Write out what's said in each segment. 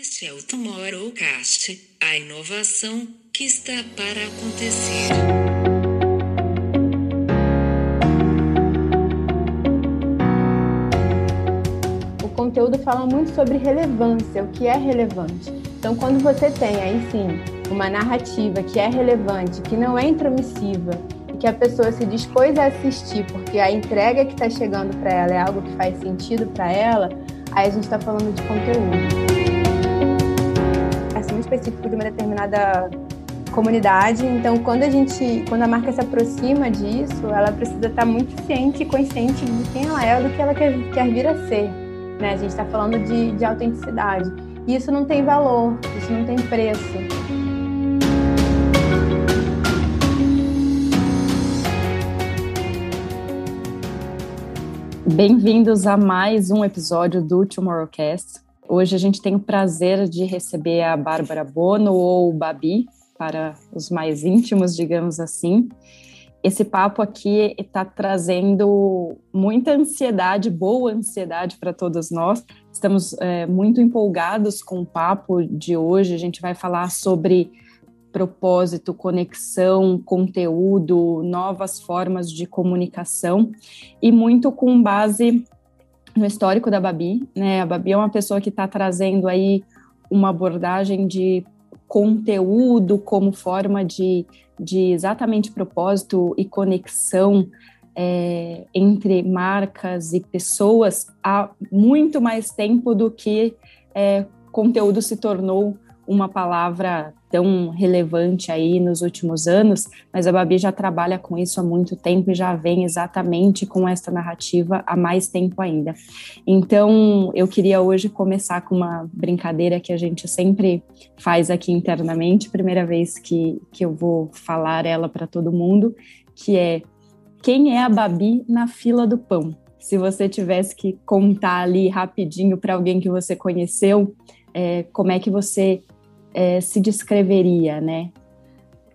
Este é o Tomorrowcast, a inovação que está para acontecer. O conteúdo fala muito sobre relevância, o que é relevante. Então, quando você tem aí sim uma narrativa que é relevante, que não é intromissiva, que a pessoa se dispôs a assistir porque a entrega que está chegando para ela é algo que faz sentido para ela, aí a gente está falando de conteúdo específico de uma determinada comunidade. Então, quando a gente, quando a marca se aproxima disso, ela precisa estar muito ciente e consciente de quem ela é, do que ela quer, quer vir a ser. Né? A gente está falando de, de autenticidade. E isso não tem valor, isso não tem preço. Bem-vindos a mais um episódio do Tomorrowcast. Hoje a gente tem o prazer de receber a Bárbara Bono ou Babi, para os mais íntimos, digamos assim. Esse papo aqui está trazendo muita ansiedade, boa ansiedade para todos nós. Estamos é, muito empolgados com o papo de hoje. A gente vai falar sobre propósito, conexão, conteúdo, novas formas de comunicação e muito com base no histórico da Babi, né? A Babi é uma pessoa que está trazendo aí uma abordagem de conteúdo como forma de, de exatamente propósito e conexão é, entre marcas e pessoas há muito mais tempo do que é, conteúdo se tornou uma palavra tão relevante aí nos últimos anos, mas a Babi já trabalha com isso há muito tempo e já vem exatamente com essa narrativa há mais tempo ainda. Então, eu queria hoje começar com uma brincadeira que a gente sempre faz aqui internamente, primeira vez que, que eu vou falar ela para todo mundo, que é quem é a Babi na fila do pão? Se você tivesse que contar ali rapidinho para alguém que você conheceu, é, como é que você é, se descreveria, né?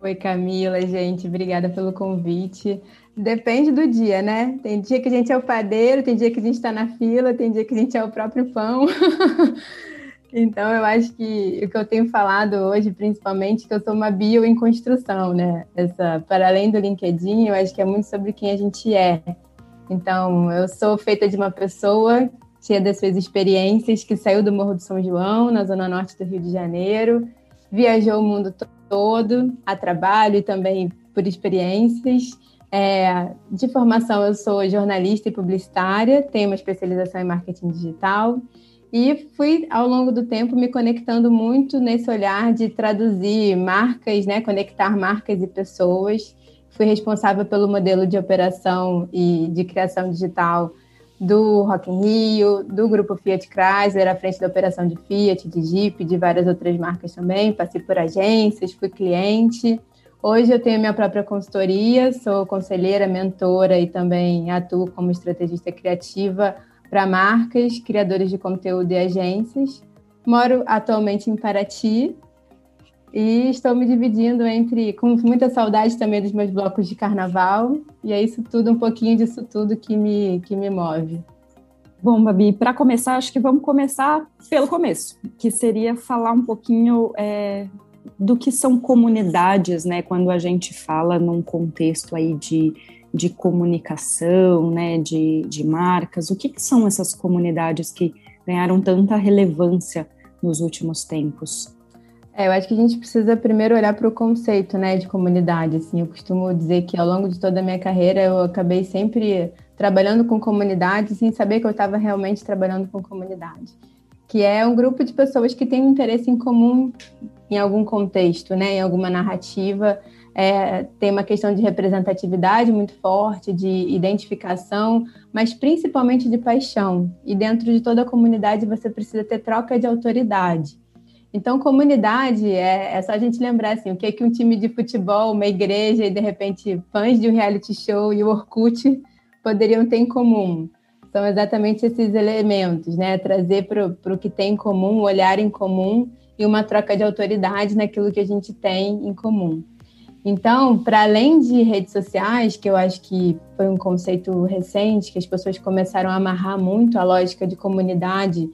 Oi, Camila, gente, obrigada pelo convite. Depende do dia, né? Tem dia que a gente é o padeiro, tem dia que a gente está na fila, tem dia que a gente é o próprio pão. então, eu acho que o que eu tenho falado hoje, principalmente, é que eu sou uma bio em construção, né? Essa, para além do LinkedIn, eu acho que é muito sobre quem a gente é. Então, eu sou feita de uma pessoa cheia das suas experiências, que saiu do Morro do São João, na zona norte do Rio de Janeiro, viajou o mundo todo a trabalho e também por experiências. É, de formação, eu sou jornalista e publicitária, tenho uma especialização em marketing digital e fui, ao longo do tempo, me conectando muito nesse olhar de traduzir marcas, né, conectar marcas e pessoas. Fui responsável pelo modelo de operação e de criação digital do Rock in Rio, do grupo Fiat Chrysler, à frente da operação de Fiat, de Jeep, de várias outras marcas também. Passei por agências, fui cliente. Hoje eu tenho minha própria consultoria, sou conselheira, mentora e também atuo como estrategista criativa para marcas, criadores de conteúdo e agências. Moro atualmente em Paraty, e estou me dividindo entre, com muita saudade também dos meus blocos de carnaval, e é isso tudo, um pouquinho disso tudo que me, que me move. Bom, Babi, para começar, acho que vamos começar pelo começo, que seria falar um pouquinho é, do que são comunidades, né? Quando a gente fala num contexto aí de, de comunicação, né? De, de marcas, o que, que são essas comunidades que ganharam tanta relevância nos últimos tempos? É, eu acho que a gente precisa primeiro olhar para o conceito, né, de comunidade. Assim, eu costumo dizer que ao longo de toda a minha carreira eu acabei sempre trabalhando com comunidade sem saber que eu estava realmente trabalhando com comunidade, que é um grupo de pessoas que têm um interesse em comum em algum contexto, né, em alguma narrativa. É, tem uma questão de representatividade muito forte, de identificação, mas principalmente de paixão. E dentro de toda a comunidade você precisa ter troca de autoridade. Então, comunidade é, é, só a gente lembrar assim, o que é que um time de futebol, uma igreja e de repente fãs de um reality show e o Orkut poderiam ter em comum. São exatamente esses elementos, né? Trazer para o que tem em comum, um olhar em comum e uma troca de autoridade naquilo que a gente tem em comum. Então, para além de redes sociais, que eu acho que foi um conceito recente, que as pessoas começaram a amarrar muito a lógica de comunidade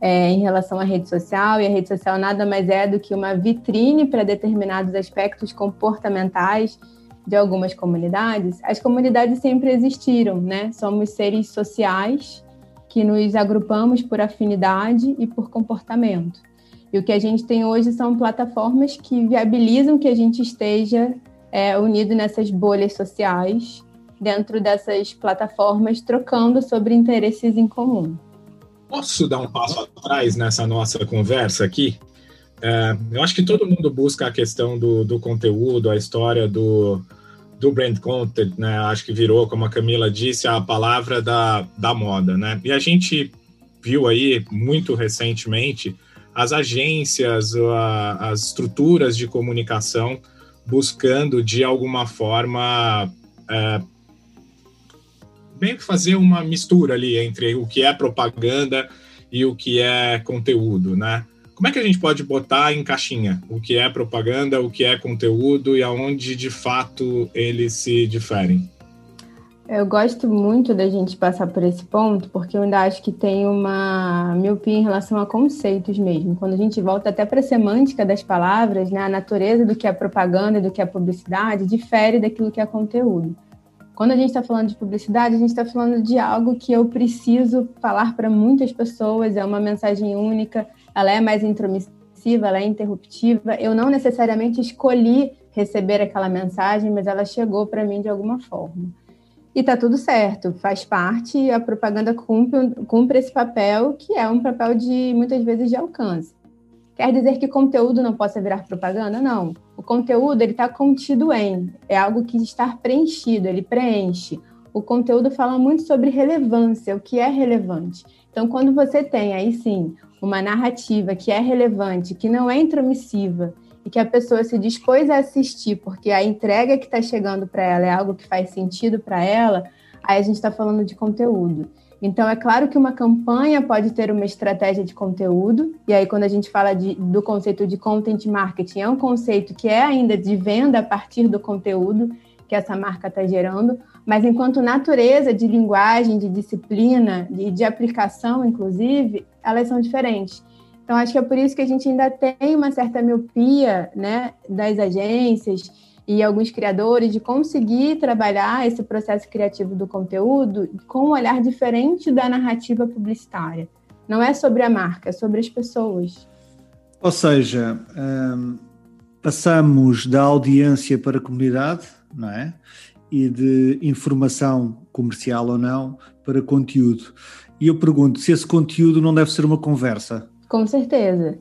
é, em relação à rede social, e a rede social nada mais é do que uma vitrine para determinados aspectos comportamentais de algumas comunidades, as comunidades sempre existiram, né? Somos seres sociais que nos agrupamos por afinidade e por comportamento. E o que a gente tem hoje são plataformas que viabilizam que a gente esteja é, unido nessas bolhas sociais, dentro dessas plataformas, trocando sobre interesses em comum. Posso dar um passo atrás nessa nossa conversa aqui? É, eu acho que todo mundo busca a questão do, do conteúdo, a história do, do brand content, né? Acho que virou, como a Camila disse, a palavra da, da moda, né? E a gente viu aí muito recentemente as agências, a, as estruturas de comunicação buscando de alguma forma é, meio que fazer uma mistura ali entre o que é propaganda e o que é conteúdo, né? Como é que a gente pode botar em caixinha o que é propaganda, o que é conteúdo e aonde de fato eles se diferem? Eu gosto muito da gente passar por esse ponto, porque eu ainda acho que tem uma miopia em relação a conceitos mesmo. Quando a gente volta até para a semântica das palavras, né, a natureza do que é propaganda e do que é publicidade difere daquilo que é conteúdo. Quando a gente está falando de publicidade, a gente está falando de algo que eu preciso falar para muitas pessoas, é uma mensagem única, ela é mais intromissiva, ela é interruptiva. Eu não necessariamente escolhi receber aquela mensagem, mas ela chegou para mim de alguma forma. E tá tudo certo, faz parte, a propaganda cumpre, cumpre esse papel, que é um papel de muitas vezes de alcance. Quer dizer que conteúdo não possa virar propaganda? Não. O conteúdo ele está contido em, é algo que está preenchido, ele preenche. O conteúdo fala muito sobre relevância, o que é relevante. Então, quando você tem aí sim uma narrativa que é relevante, que não é intromissiva e que a pessoa se dispôs a assistir porque a entrega que está chegando para ela é algo que faz sentido para ela, aí a gente está falando de conteúdo. Então, é claro que uma campanha pode ter uma estratégia de conteúdo, e aí, quando a gente fala de, do conceito de content marketing, é um conceito que é ainda de venda a partir do conteúdo que essa marca está gerando, mas enquanto natureza de linguagem, de disciplina de, de aplicação, inclusive, elas são diferentes. Então, acho que é por isso que a gente ainda tem uma certa miopia né, das agências e alguns criadores de conseguir trabalhar esse processo criativo do conteúdo com um olhar diferente da narrativa publicitária. Não é sobre a marca, é sobre as pessoas. Ou seja, um, passamos da audiência para a comunidade, não é? E de informação comercial ou não para conteúdo. E eu pergunto se esse conteúdo não deve ser uma conversa. Com certeza.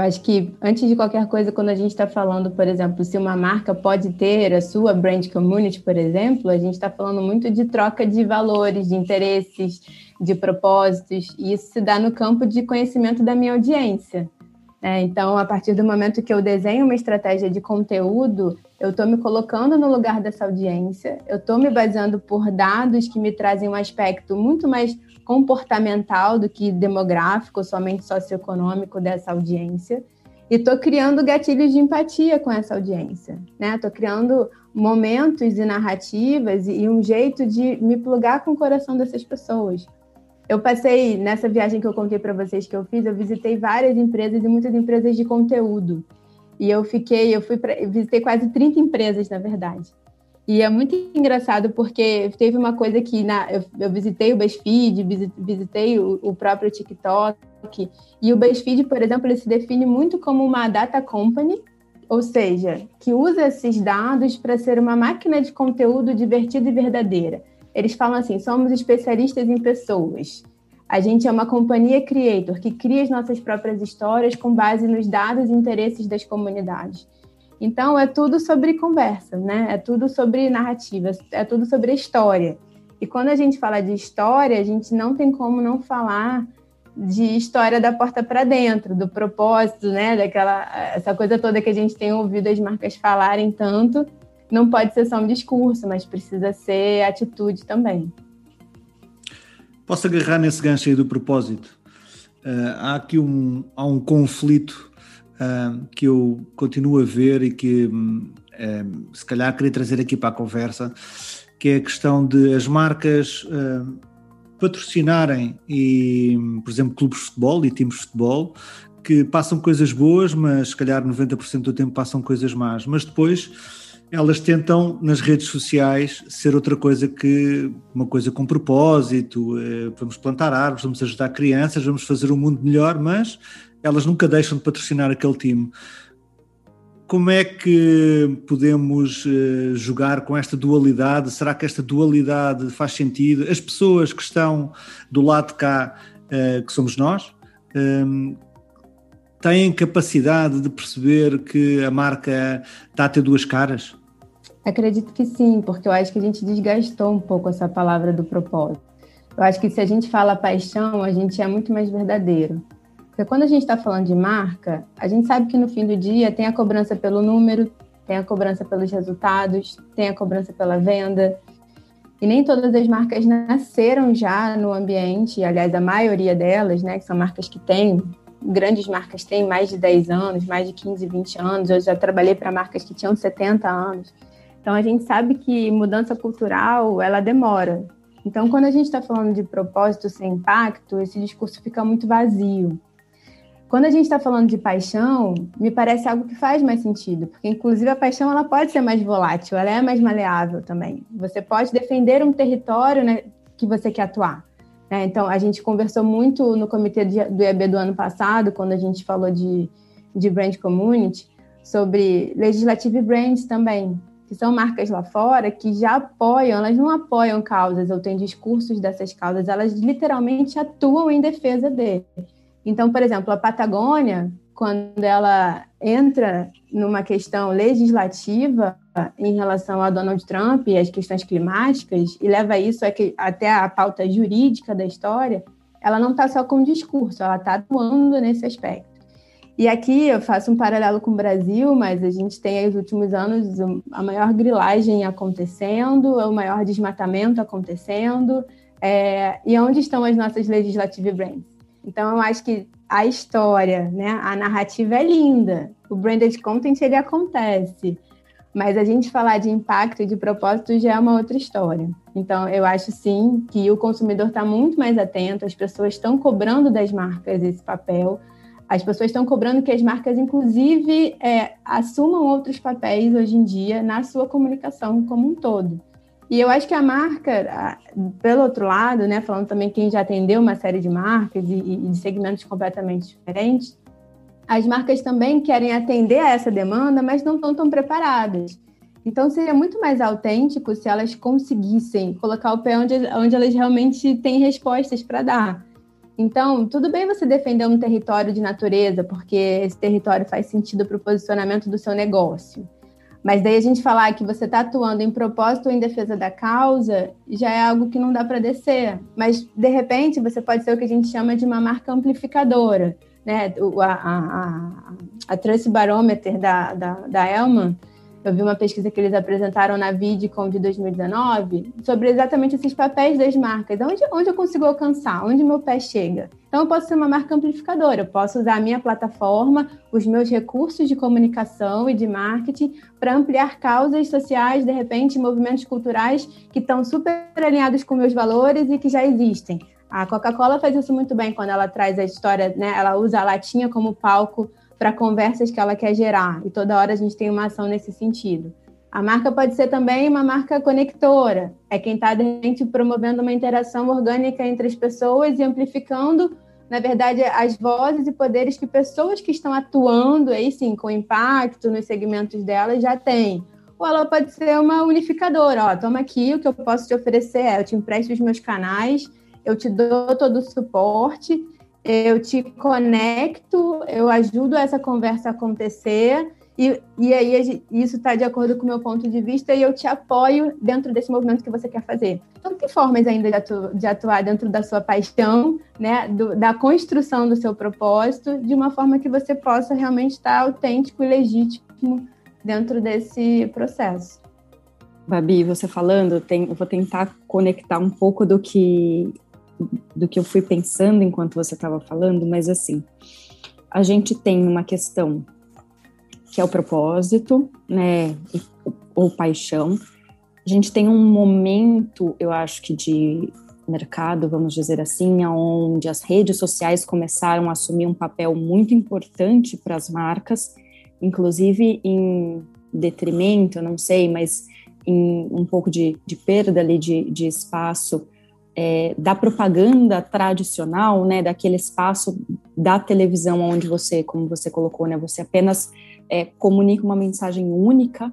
Eu acho que, antes de qualquer coisa, quando a gente está falando, por exemplo, se uma marca pode ter a sua brand community, por exemplo, a gente está falando muito de troca de valores, de interesses, de propósitos, e isso se dá no campo de conhecimento da minha audiência. Né? Então, a partir do momento que eu desenho uma estratégia de conteúdo, eu estou me colocando no lugar dessa audiência, eu estou me baseando por dados que me trazem um aspecto muito mais comportamental do que demográfico, somente socioeconômico dessa audiência. E estou criando gatilhos de empatia com essa audiência, né? Estou criando momentos e narrativas e um jeito de me plugar com o coração dessas pessoas. Eu passei nessa viagem que eu contei para vocês que eu fiz, eu visitei várias empresas e muitas empresas de conteúdo. E eu fiquei, eu fui pra, visitei quase 30 empresas, na verdade. E é muito engraçado porque teve uma coisa que na, eu, eu visitei o BuzzFeed, visitei o, o, próprio TikTok, e o BuzzFeed, por exemplo, ele se define muito como uma data company, ou seja, que usa esses dados para ser uma máquina de conteúdo divertida e verdadeira. Eles falam assim: somos especialistas em pessoas. A gente é uma companhia creator que cria as nossas próprias histórias com base nos dados e interesses das comunidades. Então, é tudo sobre conversa, né? É tudo sobre narrativa, é tudo sobre história. E quando a gente fala de história, a gente não tem como não falar de história da porta para dentro, do propósito, né? Daquela essa coisa toda que a gente tem ouvido as marcas falarem tanto, não pode ser só um discurso, mas precisa ser atitude também. Posso agarrar nesse gancho aí do propósito? Uh, há aqui um, há um conflito que eu continuo a ver e que um, se calhar queria trazer aqui para a conversa, que é a questão de as marcas patrocinarem, e, por exemplo, clubes de futebol e times de futebol que passam coisas boas, mas se calhar 90% do tempo passam coisas más. Mas depois elas tentam nas redes sociais ser outra coisa que uma coisa com propósito, eh, vamos plantar árvores, vamos ajudar crianças, vamos fazer o um mundo melhor, mas elas nunca deixam de patrocinar aquele time. Como é que podemos eh, jogar com esta dualidade? Será que esta dualidade faz sentido? As pessoas que estão do lado de cá, eh, que somos nós, têm capacidade de perceber que a marca está a ter duas caras? Acredito que sim, porque eu acho que a gente desgastou um pouco essa palavra do propósito. Eu acho que se a gente fala paixão, a gente é muito mais verdadeiro. Quando a gente está falando de marca, a gente sabe que no fim do dia tem a cobrança pelo número, tem a cobrança pelos resultados, tem a cobrança pela venda. E nem todas as marcas nasceram já no ambiente, aliás, a maioria delas, né, que são marcas que têm, grandes marcas têm mais de 10 anos, mais de 15, 20 anos. Eu já trabalhei para marcas que tinham 70 anos. Então a gente sabe que mudança cultural ela demora. Então quando a gente está falando de propósito sem impacto, esse discurso fica muito vazio. Quando a gente está falando de paixão, me parece algo que faz mais sentido, porque inclusive a paixão ela pode ser mais volátil, ela é mais maleável também. Você pode defender um território né, que você quer atuar. Né? Então a gente conversou muito no comitê do IAB do ano passado, quando a gente falou de, de brand community, sobre legislative brands também que são marcas lá fora que já apoiam, elas não apoiam causas ou têm discursos dessas causas, elas literalmente atuam em defesa dele. Então, por exemplo, a Patagônia, quando ela entra numa questão legislativa em relação a Donald Trump e as questões climáticas e leva isso até a pauta jurídica da história, ela não está só com discurso, ela está atuando nesse aspecto. E aqui eu faço um paralelo com o Brasil, mas a gente tem aí nos últimos anos a maior grilagem acontecendo, o maior desmatamento acontecendo, é, e onde estão as nossas legislative brands? Então eu acho que a história, né, a narrativa é linda, o branded content ele acontece, mas a gente falar de impacto e de propósito já é uma outra história. Então, eu acho sim que o consumidor está muito mais atento, as pessoas estão cobrando das marcas esse papel, as pessoas estão cobrando que as marcas, inclusive, é, assumam outros papéis hoje em dia na sua comunicação como um todo. E eu acho que a marca, pelo outro lado, né, falando também quem já atendeu uma série de marcas e, e de segmentos completamente diferentes, as marcas também querem atender a essa demanda, mas não estão tão preparadas. Então, seria muito mais autêntico se elas conseguissem colocar o pé onde, onde elas realmente têm respostas para dar. Então, tudo bem você defender um território de natureza, porque esse território faz sentido para o posicionamento do seu negócio. Mas daí a gente falar que você está atuando em propósito ou em defesa da causa, já é algo que não dá para descer. Mas, de repente, você pode ser o que a gente chama de uma marca amplificadora. Né? A, a, a, a Barometer da, da, da Elman, eu vi uma pesquisa que eles apresentaram na VidCon de 2019 sobre exatamente esses papéis das marcas. Onde, onde eu consigo alcançar? Onde meu pé chega? Então, eu posso ser uma marca amplificadora. Eu posso usar a minha plataforma, os meus recursos de comunicação e de marketing para ampliar causas sociais, de repente, movimentos culturais que estão super alinhados com meus valores e que já existem. A Coca-Cola faz isso muito bem quando ela traz a história, né? Ela usa a latinha como palco para conversas que ela quer gerar. E toda hora a gente tem uma ação nesse sentido. A marca pode ser também uma marca conectora, é quem está, de promovendo uma interação orgânica entre as pessoas e amplificando, na verdade, as vozes e poderes que pessoas que estão atuando, aí sim, com impacto nos segmentos delas já têm. Ou ela pode ser uma unificadora, ó, toma aqui, o que eu posso te oferecer é, eu te empresto os meus canais, eu te dou todo o suporte, eu te conecto, eu ajudo essa conversa a acontecer, e, e aí isso está de acordo com o meu ponto de vista e eu te apoio dentro desse movimento que você quer fazer. Então, tem formas ainda de, atu, de atuar dentro da sua paixão, né, do, da construção do seu propósito, de uma forma que você possa realmente estar autêntico e legítimo dentro desse processo. Babi, você falando, tem, eu vou tentar conectar um pouco do que do que eu fui pensando enquanto você estava falando, mas assim, a gente tem uma questão que é o propósito, né, ou paixão. A gente tem um momento, eu acho que de mercado, vamos dizer assim, onde as redes sociais começaram a assumir um papel muito importante para as marcas, inclusive em detrimento, não sei, mas em um pouco de, de perda ali de, de espaço é, da propaganda tradicional, né, daquele espaço da televisão onde você, como você colocou, né, você apenas é, comunica uma mensagem única,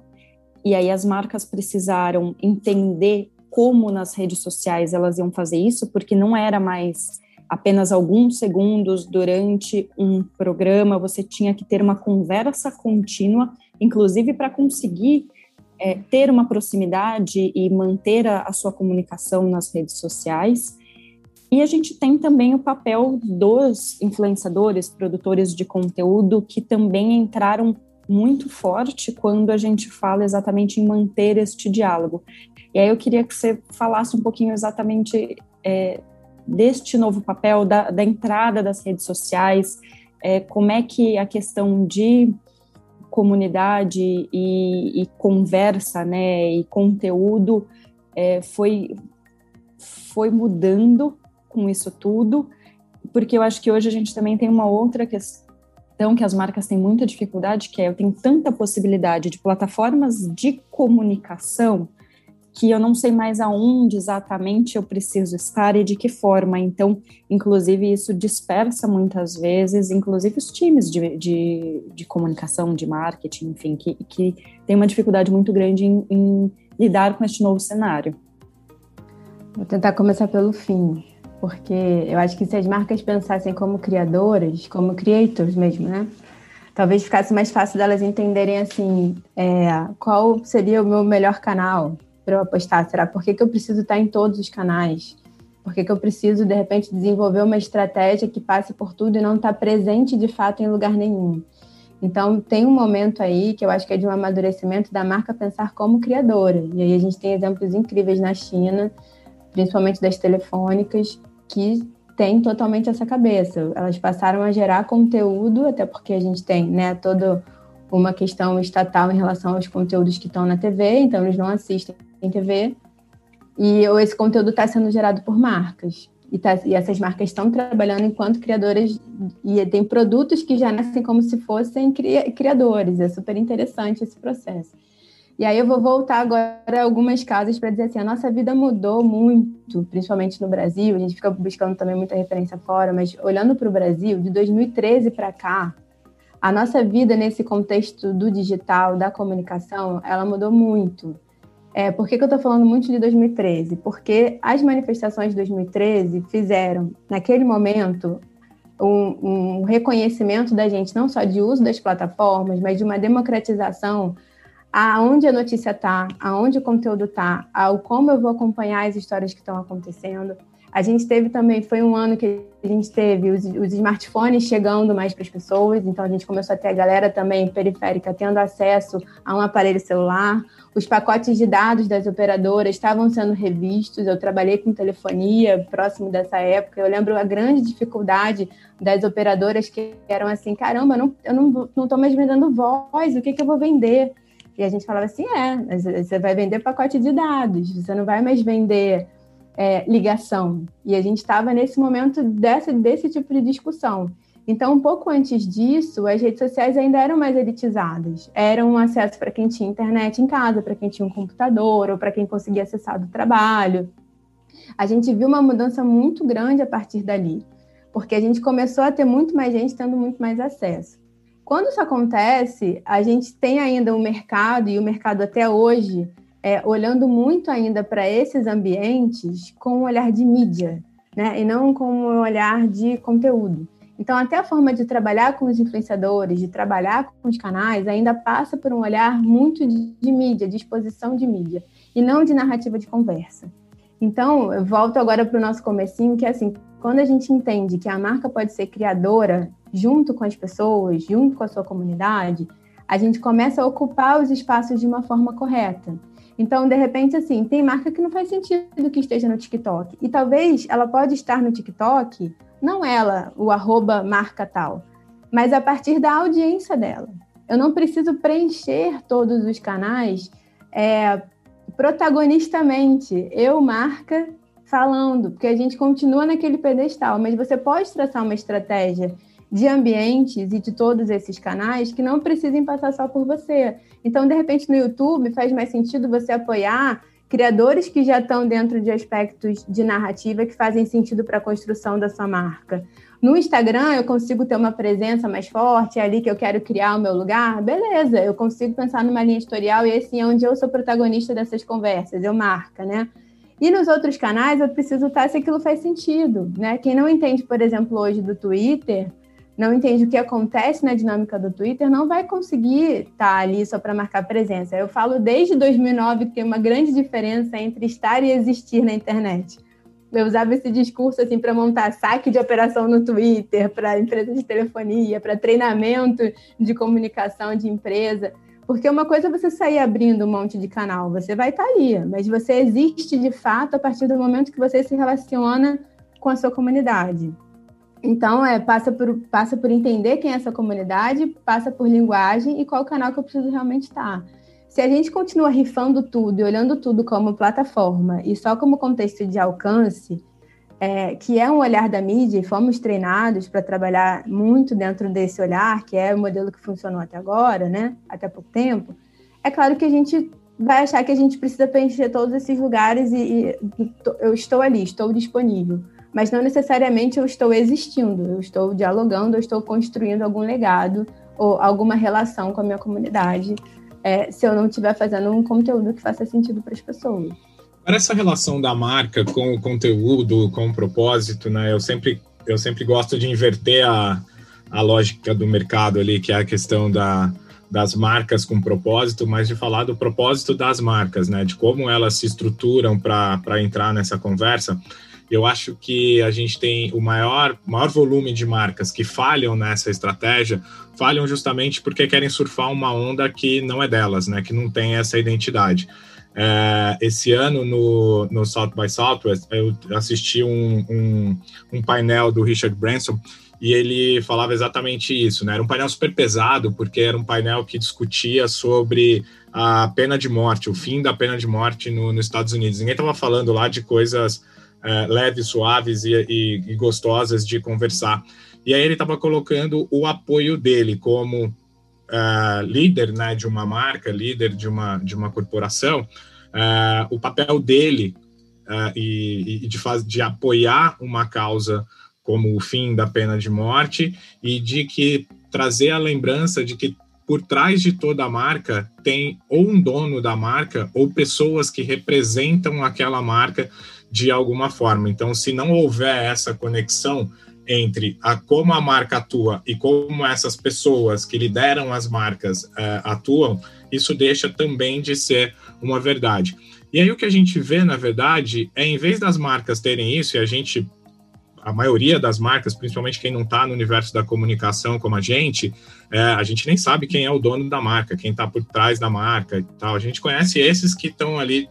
e aí as marcas precisaram entender como nas redes sociais elas iam fazer isso, porque não era mais apenas alguns segundos durante um programa, você tinha que ter uma conversa contínua, inclusive para conseguir é, ter uma proximidade e manter a, a sua comunicação nas redes sociais. E a gente tem também o papel dos influenciadores, produtores de conteúdo, que também entraram muito forte quando a gente fala exatamente em manter este diálogo. E aí eu queria que você falasse um pouquinho exatamente é, deste novo papel, da, da, entrada das redes sociais, é, como é que a questão de comunidade e, e conversa, né, e conteúdo é, foi, foi mudando com isso tudo, porque eu acho que hoje a gente também tem uma outra questão que as marcas têm muita dificuldade, que é eu tenho tanta possibilidade de plataformas de comunicação que eu não sei mais aonde exatamente eu preciso estar e de que forma. Então, inclusive, isso dispersa muitas vezes, inclusive os times de, de, de comunicação, de marketing, enfim, que, que tem uma dificuldade muito grande em, em lidar com este novo cenário. Vou tentar começar pelo fim, porque eu acho que se as marcas pensassem como criadoras, como creators mesmo, né? Talvez ficasse mais fácil delas entenderem assim, é, qual seria o meu melhor canal, para eu apostar? Será por que, que eu preciso estar em todos os canais? Por que, que eu preciso, de repente, desenvolver uma estratégia que passe por tudo e não estar tá presente de fato em lugar nenhum? Então, tem um momento aí que eu acho que é de um amadurecimento da marca pensar como criadora. E aí a gente tem exemplos incríveis na China, principalmente das telefônicas, que têm totalmente essa cabeça. Elas passaram a gerar conteúdo, até porque a gente tem né, todo uma questão estatal em relação aos conteúdos que estão na TV, então eles não assistem em TV, e esse conteúdo está sendo gerado por marcas. E, tá, e essas marcas estão trabalhando enquanto criadoras, e tem produtos que já nascem como se fossem cria, criadores. É super interessante esse processo. E aí eu vou voltar agora a algumas casas para dizer assim, a nossa vida mudou muito, principalmente no Brasil, a gente fica buscando também muita referência fora, mas olhando para o Brasil, de 2013 para cá, a nossa vida nesse contexto do digital, da comunicação, ela mudou muito. É, por que, que eu estou falando muito de 2013? Porque as manifestações de 2013 fizeram, naquele momento, um, um reconhecimento da gente, não só de uso das plataformas, mas de uma democratização aonde a notícia está, aonde o conteúdo está, ao como eu vou acompanhar as histórias que estão acontecendo. A gente teve também, foi um ano que a gente teve os, os smartphones chegando mais para as pessoas, então a gente começou a ter a galera também periférica tendo acesso a um aparelho celular. Os pacotes de dados das operadoras estavam sendo revistos. Eu trabalhei com telefonia próximo dessa época. Eu lembro a grande dificuldade das operadoras que eram assim: caramba, eu não estou não, não mais vendendo voz, o que, que eu vou vender? E a gente falava assim: é, você vai vender pacote de dados, você não vai mais vender é, ligação. E a gente estava nesse momento dessa, desse tipo de discussão. Então, um pouco antes disso, as redes sociais ainda eram mais elitizadas. Eram um acesso para quem tinha internet em casa, para quem tinha um computador, ou para quem conseguia acessar do trabalho. A gente viu uma mudança muito grande a partir dali, porque a gente começou a ter muito mais gente tendo muito mais acesso. Quando isso acontece, a gente tem ainda um mercado, e o mercado até hoje é, olhando muito ainda para esses ambientes com um olhar de mídia, né? E não com um olhar de conteúdo. Então, até a forma de trabalhar com os influenciadores, de trabalhar com os canais, ainda passa por um olhar muito de, de mídia, de exposição de mídia, e não de narrativa de conversa. Então, eu volto agora para o nosso comecinho, que é assim, quando a gente entende que a marca pode ser criadora junto com as pessoas, junto com a sua comunidade, a gente começa a ocupar os espaços de uma forma correta. Então, de repente, assim, tem marca que não faz sentido que esteja no TikTok. E talvez ela pode estar no TikTok, não ela, o arroba marca tal, mas a partir da audiência dela. Eu não preciso preencher todos os canais é, protagonistamente. Eu, marca, falando, porque a gente continua naquele pedestal, mas você pode traçar uma estratégia de ambientes e de todos esses canais que não precisem passar só por você. Então, de repente, no YouTube faz mais sentido você apoiar criadores que já estão dentro de aspectos de narrativa que fazem sentido para a construção da sua marca. No Instagram, eu consigo ter uma presença mais forte, é ali que eu quero criar o meu lugar, beleza, eu consigo pensar numa linha editorial e esse é onde eu sou protagonista dessas conversas, eu marca, né? E nos outros canais, eu preciso estar se aquilo faz sentido, né? Quem não entende, por exemplo, hoje do Twitter, não entende o que acontece na dinâmica do Twitter, não vai conseguir estar ali só para marcar presença. Eu falo desde 2009 que tem uma grande diferença entre estar e existir na internet. Eu usava esse discurso assim para montar saque de operação no Twitter, para empresa de telefonia, para treinamento de comunicação de empresa. Porque uma coisa é você sair abrindo um monte de canal, você vai estar ali, mas você existe de fato a partir do momento que você se relaciona com a sua comunidade. Então, é, passa, por, passa por entender quem é essa comunidade, passa por linguagem e qual canal que eu preciso realmente estar. Se a gente continua rifando tudo e olhando tudo como plataforma e só como contexto de alcance, é, que é um olhar da mídia, e fomos treinados para trabalhar muito dentro desse olhar, que é o modelo que funcionou até agora, né? Até pouco tempo, é claro que a gente vai achar que a gente precisa preencher todos esses lugares e, e eu estou ali, estou disponível mas não necessariamente eu estou existindo, eu estou dialogando, eu estou construindo algum legado ou alguma relação com a minha comunidade, é, se eu não estiver fazendo um conteúdo que faça sentido para as pessoas. Para essa relação da marca com o conteúdo, com o propósito, né? Eu sempre, eu sempre gosto de inverter a, a lógica do mercado ali, que é a questão da, das marcas com propósito, mas de falar do propósito das marcas, né? De como elas se estruturam para entrar nessa conversa eu acho que a gente tem o maior, maior volume de marcas que falham nessa estratégia, falham justamente porque querem surfar uma onda que não é delas, né? Que não tem essa identidade. É, esse ano no, no South by Southwest eu assisti um, um, um painel do Richard Branson e ele falava exatamente isso, né? Era um painel super pesado, porque era um painel que discutia sobre a pena de morte, o fim da pena de morte no, nos Estados Unidos. Ninguém estava falando lá de coisas é, leves, suaves e, e, e, gostosas de conversar. E aí ele estava colocando o apoio dele como uh, líder né, de uma marca, líder de uma, de uma corporação, uh, o papel dele uh, e, e, de, faz, de apoiar uma causa como o fim da pena de morte e de que trazer a lembrança de que por trás de toda a marca tem ou um dono da marca ou pessoas que representam aquela marca de alguma forma. Então, se não houver essa conexão entre a, como a marca atua e como essas pessoas que lideram as marcas uh, atuam, isso deixa também de ser uma verdade. E aí o que a gente vê, na verdade, é em vez das marcas terem isso, e a gente, a maioria das marcas, principalmente quem não está no universo da comunicação como a gente, é, a gente nem sabe quem é o dono da marca, quem está por trás da marca e tal. A gente conhece esses que estão ali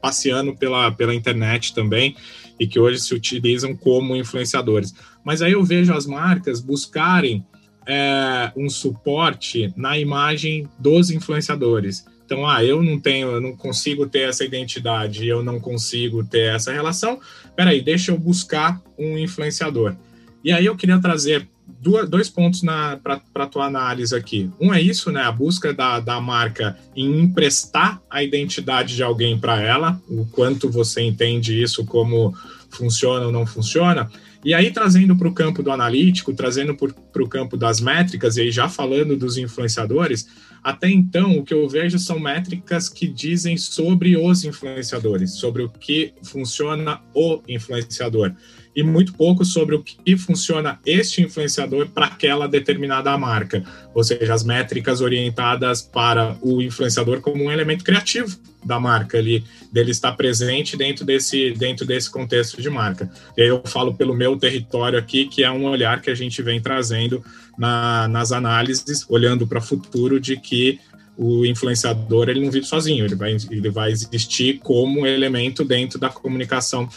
passeando pela, pela internet também e que hoje se utilizam como influenciadores. Mas aí eu vejo as marcas buscarem é, um suporte na imagem dos influenciadores. Então, ah, eu não tenho, eu não consigo ter essa identidade, eu não consigo ter essa relação. Peraí, deixa eu buscar um influenciador. E aí eu queria trazer duas, dois pontos para a tua análise aqui. Um é isso, né? A busca da, da marca em emprestar a identidade de alguém para ela, o quanto você entende isso como funciona ou não funciona. E aí, trazendo para o campo do analítico, trazendo para o campo das métricas, e aí já falando dos influenciadores, até então o que eu vejo são métricas que dizem sobre os influenciadores, sobre o que funciona o influenciador e muito pouco sobre o que funciona este influenciador para aquela determinada marca, ou seja, as métricas orientadas para o influenciador como um elemento criativo da marca ali, dele estar presente dentro desse, dentro desse contexto de marca. E aí eu falo pelo meu território aqui, que é um olhar que a gente vem trazendo na, nas análises, olhando para o futuro de que o influenciador ele não vive sozinho, ele vai, ele vai existir como elemento dentro da comunicação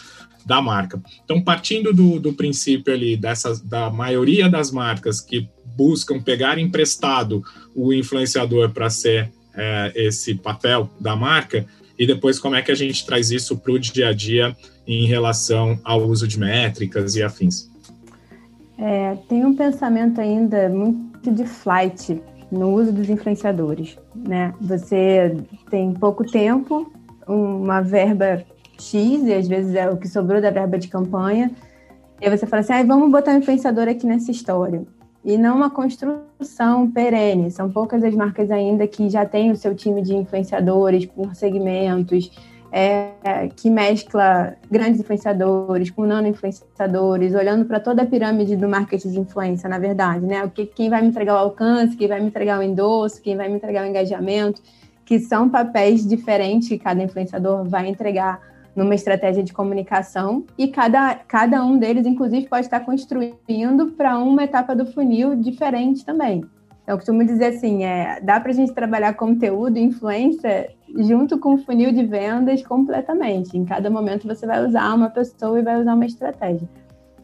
da marca. Então, partindo do, do princípio ali dessas, da maioria das marcas que buscam pegar emprestado o influenciador para ser é, esse papel da marca, e depois como é que a gente traz isso para o dia a dia em relação ao uso de métricas e afins? É, tem um pensamento ainda muito de flight no uso dos influenciadores, né? Você tem pouco tempo, uma verba X, e às vezes é o que sobrou da verba de campanha, e aí você fala assim, ah, vamos botar um influenciador aqui nessa história. E não uma construção perene. São poucas as marcas ainda que já têm o seu time de influenciadores por segmentos, é, que mescla grandes influenciadores com nano influenciadores, olhando para toda a pirâmide do marketing de influência, na verdade, né? O que, quem vai me entregar o alcance, quem vai me entregar o endosso, quem vai me entregar o engajamento, que são papéis diferentes que cada influenciador vai entregar numa estratégia de comunicação e cada, cada um deles, inclusive, pode estar construindo para uma etapa do funil diferente também. Eu costumo dizer assim, é, dá para a gente trabalhar conteúdo influência junto com o funil de vendas completamente. Em cada momento você vai usar uma pessoa e vai usar uma estratégia.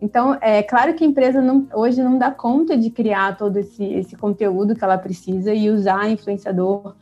Então, é claro que a empresa não, hoje não dá conta de criar todo esse, esse conteúdo que ela precisa e usar influenciador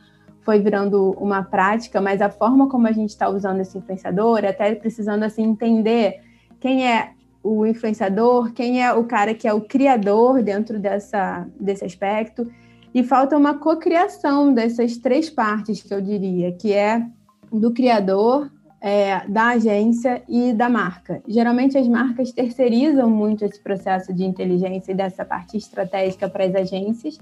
foi virando uma prática, mas a forma como a gente está usando esse influenciador, até precisando assim entender quem é o influenciador, quem é o cara que é o criador dentro dessa, desse aspecto. E falta uma cocriação dessas três partes que eu diria, que é do criador, é, da agência e da marca. Geralmente as marcas terceirizam muito esse processo de inteligência e dessa parte estratégica para as agências,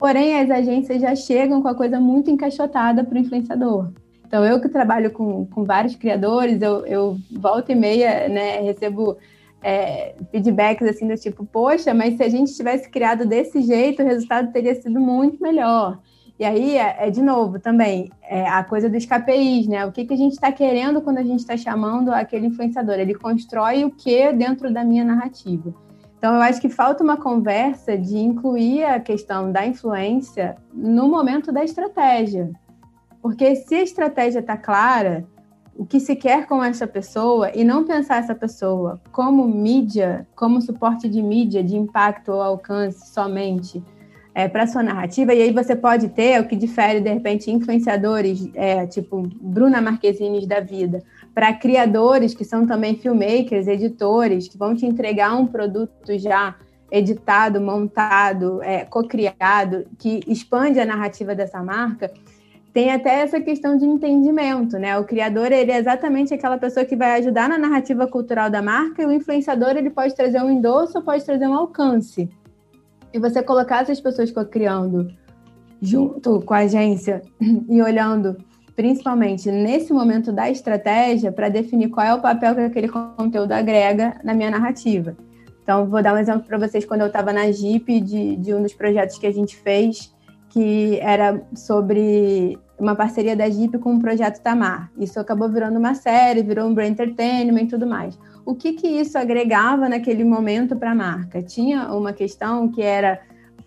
Porém, as agências já chegam com a coisa muito encaixotada para o influenciador. Então, eu que trabalho com, com vários criadores, eu, eu volta e meia né, recebo é, feedbacks assim do tipo, poxa, mas se a gente tivesse criado desse jeito, o resultado teria sido muito melhor. E aí, é, é de novo, também, é a coisa dos KPIs, né? O que, que a gente está querendo quando a gente está chamando aquele influenciador? Ele constrói o que dentro da minha narrativa? Então, eu acho que falta uma conversa de incluir a questão da influência no momento da estratégia. Porque se a estratégia está clara, o que se quer com essa pessoa, e não pensar essa pessoa como mídia, como suporte de mídia, de impacto ou alcance somente é, para sua narrativa, e aí você pode ter o que difere, de repente, influenciadores, é, tipo Bruna Marquezines da vida, para criadores que são também filmmakers, editores, que vão te entregar um produto já editado, montado, é, co-criado, que expande a narrativa dessa marca, tem até essa questão de entendimento, né? O criador, ele é exatamente aquela pessoa que vai ajudar na narrativa cultural da marca e o influenciador, ele pode trazer um endosso, pode trazer um alcance. E você colocar essas pessoas co-criando junto com a agência e olhando principalmente nesse momento da estratégia, para definir qual é o papel que aquele conteúdo agrega na minha narrativa. Então, vou dar um exemplo para vocês quando eu estava na Jeep, de, de um dos projetos que a gente fez, que era sobre uma parceria da Jeep com o projeto Tamar. Isso acabou virando uma série, virou um brand entertainment e tudo mais. O que, que isso agregava naquele momento para a marca? Tinha uma questão que era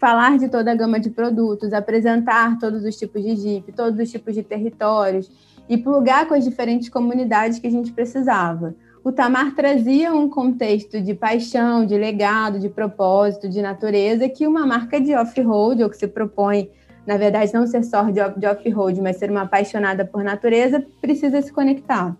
falar de toda a gama de produtos, apresentar todos os tipos de Jeep, todos os tipos de territórios e plugar com as diferentes comunidades que a gente precisava. O Tamar trazia um contexto de paixão, de legado, de propósito, de natureza que uma marca de off-road, ou que se propõe, na verdade, não ser só de off-road, mas ser uma apaixonada por natureza, precisa se conectar.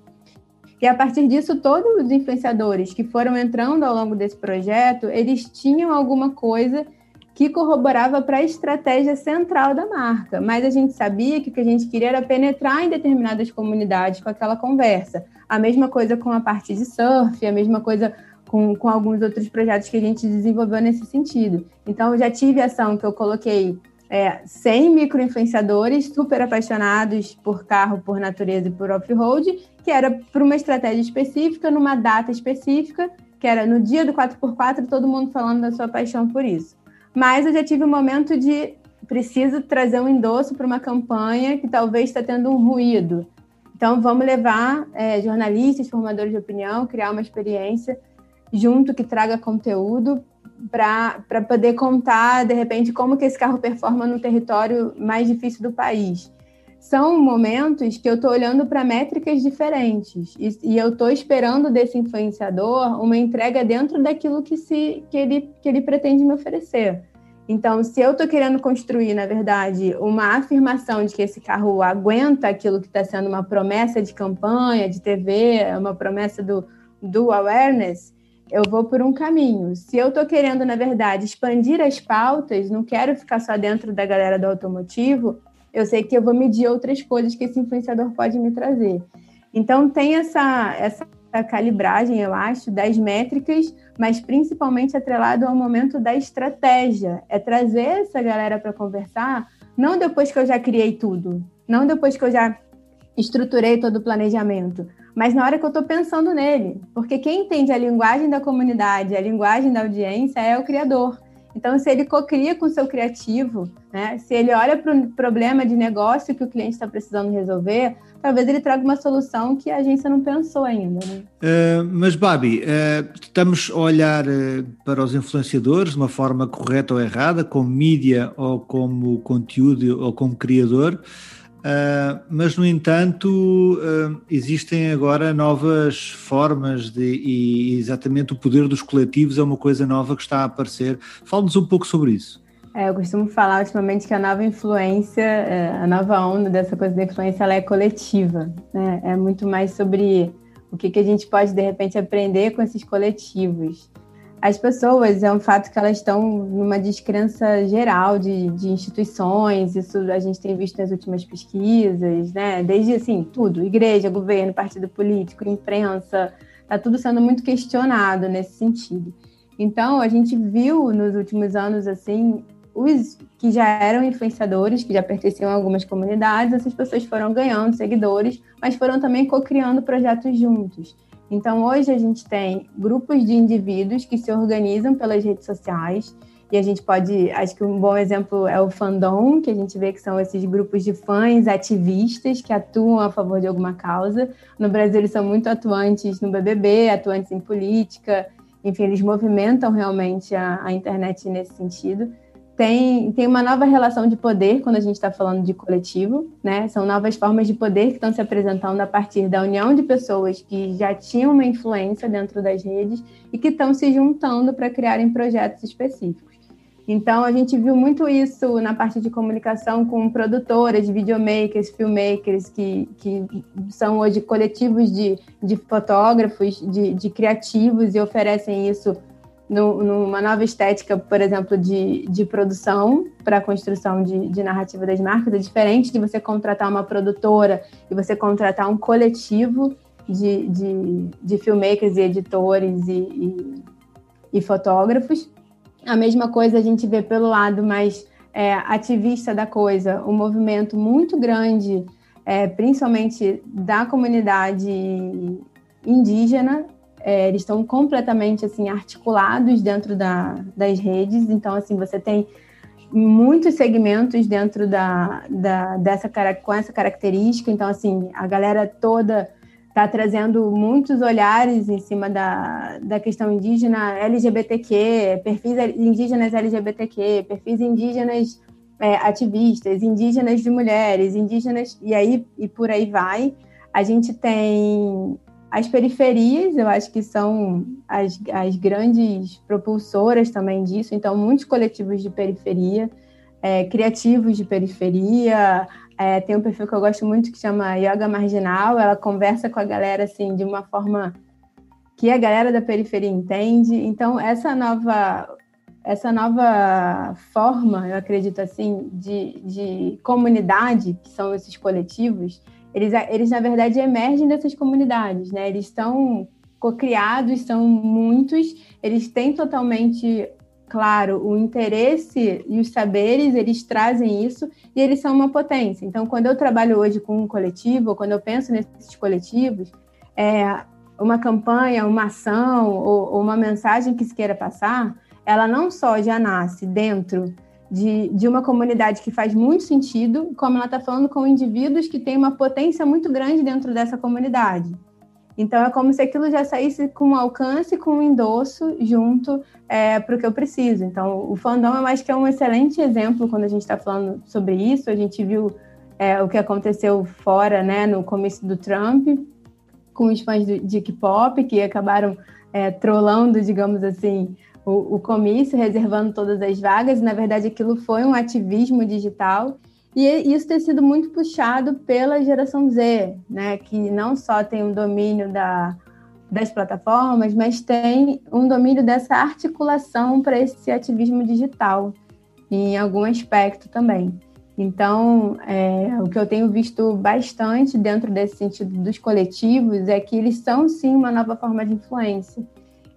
E a partir disso, todos os influenciadores que foram entrando ao longo desse projeto, eles tinham alguma coisa que corroborava para a estratégia central da marca. Mas a gente sabia que o que a gente queria era penetrar em determinadas comunidades com aquela conversa. A mesma coisa com a parte de surf, a mesma coisa com, com alguns outros projetos que a gente desenvolveu nesse sentido. Então, eu já tive ação que eu coloquei é, 100 microinfluenciadores super apaixonados por carro, por natureza e por off-road, que era para uma estratégia específica, numa data específica, que era no dia do 4x4, todo mundo falando da sua paixão por isso. Mas eu já tive um momento de preciso trazer um endosso para uma campanha que talvez está tendo um ruído. Então, vamos levar é, jornalistas, formadores de opinião, criar uma experiência junto que traga conteúdo para poder contar, de repente, como que esse carro performa no território mais difícil do país. São momentos que eu estou olhando para métricas diferentes e, e eu estou esperando desse influenciador uma entrega dentro daquilo que, se, que, ele, que ele pretende me oferecer. Então, se eu estou querendo construir, na verdade, uma afirmação de que esse carro aguenta aquilo que está sendo uma promessa de campanha, de TV, uma promessa do, do awareness, eu vou por um caminho. Se eu estou querendo, na verdade, expandir as pautas, não quero ficar só dentro da galera do automotivo, eu sei que eu vou medir outras coisas que esse influenciador pode me trazer. Então, tem essa, essa calibragem, eu acho, das métricas, mas principalmente atrelado ao momento da estratégia. É trazer essa galera para conversar, não depois que eu já criei tudo, não depois que eu já estruturei todo o planejamento, mas na hora que eu estou pensando nele. Porque quem entende a linguagem da comunidade, a linguagem da audiência é o criador. Então, se ele cocria com o seu criativo, né, se ele olha para o problema de negócio que o cliente está precisando resolver, talvez ele traga uma solução que a agência não pensou ainda. Né? Uh, mas, Babi, uh, estamos a olhar uh, para os influenciadores de uma forma correta ou errada, como mídia ou como conteúdo ou como criador. Uh, mas, no entanto, uh, existem agora novas formas de, e exatamente o poder dos coletivos é uma coisa nova que está a aparecer. Fale-nos um pouco sobre isso. É, eu costumo falar ultimamente que a nova influência, é, a nova onda dessa coisa da influência, ela é coletiva. Né? É muito mais sobre o que, que a gente pode, de repente, aprender com esses coletivos as pessoas, é um fato que elas estão numa descrença geral de, de, instituições, isso a gente tem visto nas últimas pesquisas, né? Desde assim, tudo, igreja, governo, partido político, imprensa, está tudo sendo muito questionado nesse sentido. Então, a gente viu nos últimos anos, assim, os que já eram influenciadores, que já pertenciam a algumas comunidades, essas pessoas foram ganhando seguidores, mas foram também co-criando projetos juntos. Então, hoje a gente tem grupos de indivíduos que se organizam pelas redes sociais, e a gente pode, acho que um bom exemplo é o fandom, que a gente vê que são esses grupos de fãs ativistas que atuam a favor de alguma causa. No Brasil, eles são muito atuantes no BBB, atuantes em política, enfim, eles movimentam realmente a, a internet nesse sentido tem, tem uma nova relação de poder quando a gente está falando de coletivo, né? São novas formas de poder que estão se apresentando a partir da união de pessoas que já tinham uma influência dentro das redes e que estão se juntando para criarem projetos específicos. Então, a gente viu muito isso na parte de comunicação com produtoras, videomakers, filmmakers, que, que são hoje coletivos de, de fotógrafos, de, de criativos e oferecem isso no, numa nova estética, por exemplo, de, de produção para a construção de, de, narrativa das marcas. É diferente de você contratar uma produtora e você contratar um coletivo de, de, de filmmakers e editores e, e, e, fotógrafos. A mesma coisa a gente vê pelo lado mais é, ativista da coisa, um movimento muito grande, é, principalmente da comunidade indígena é, eles estão completamente assim articulados dentro da, das redes. Então, assim, você tem muitos segmentos dentro da, da dessa com essa característica. Então, assim, a galera toda está trazendo muitos olhares em cima da, da questão indígena LGBTQ, perfis indígenas LGBTQ, perfis indígenas é, ativistas, indígenas de mulheres, indígenas e aí e por aí vai. A gente tem as periferias, eu acho que são as, as grandes propulsoras também disso, então, muitos coletivos de periferia, é, criativos de periferia. É, tem um perfil que eu gosto muito que chama Yoga Marginal, ela conversa com a galera assim de uma forma que a galera da periferia entende. Então, essa nova essa nova forma, eu acredito assim, de, de comunidade, que são esses coletivos, eles, eles na verdade emergem dessas comunidades, né? Eles estão cocriados, são muitos, eles têm totalmente claro o interesse e os saberes, eles trazem isso e eles são uma potência. Então, quando eu trabalho hoje com um coletivo, quando eu penso nesses coletivos, é, uma campanha, uma ação ou, ou uma mensagem que se queira passar, ela não só já nasce dentro de, de uma comunidade que faz muito sentido, como ela está falando com indivíduos que têm uma potência muito grande dentro dessa comunidade. Então, é como se aquilo já saísse com um alcance, com um endosso junto é, para o que eu preciso. Então, o fandom eu acho que é um excelente exemplo quando a gente está falando sobre isso. A gente viu é, o que aconteceu fora, né, no começo do Trump, com os fãs de K-pop, que acabaram é, trollando, digamos assim, o, o comício, reservando todas as vagas, na verdade aquilo foi um ativismo digital. E isso tem sido muito puxado pela geração Z, né, que não só tem um domínio da, das plataformas, mas tem um domínio dessa articulação para esse ativismo digital, em algum aspecto também. Então, é, o que eu tenho visto bastante dentro desse sentido dos coletivos é que eles são sim uma nova forma de influência.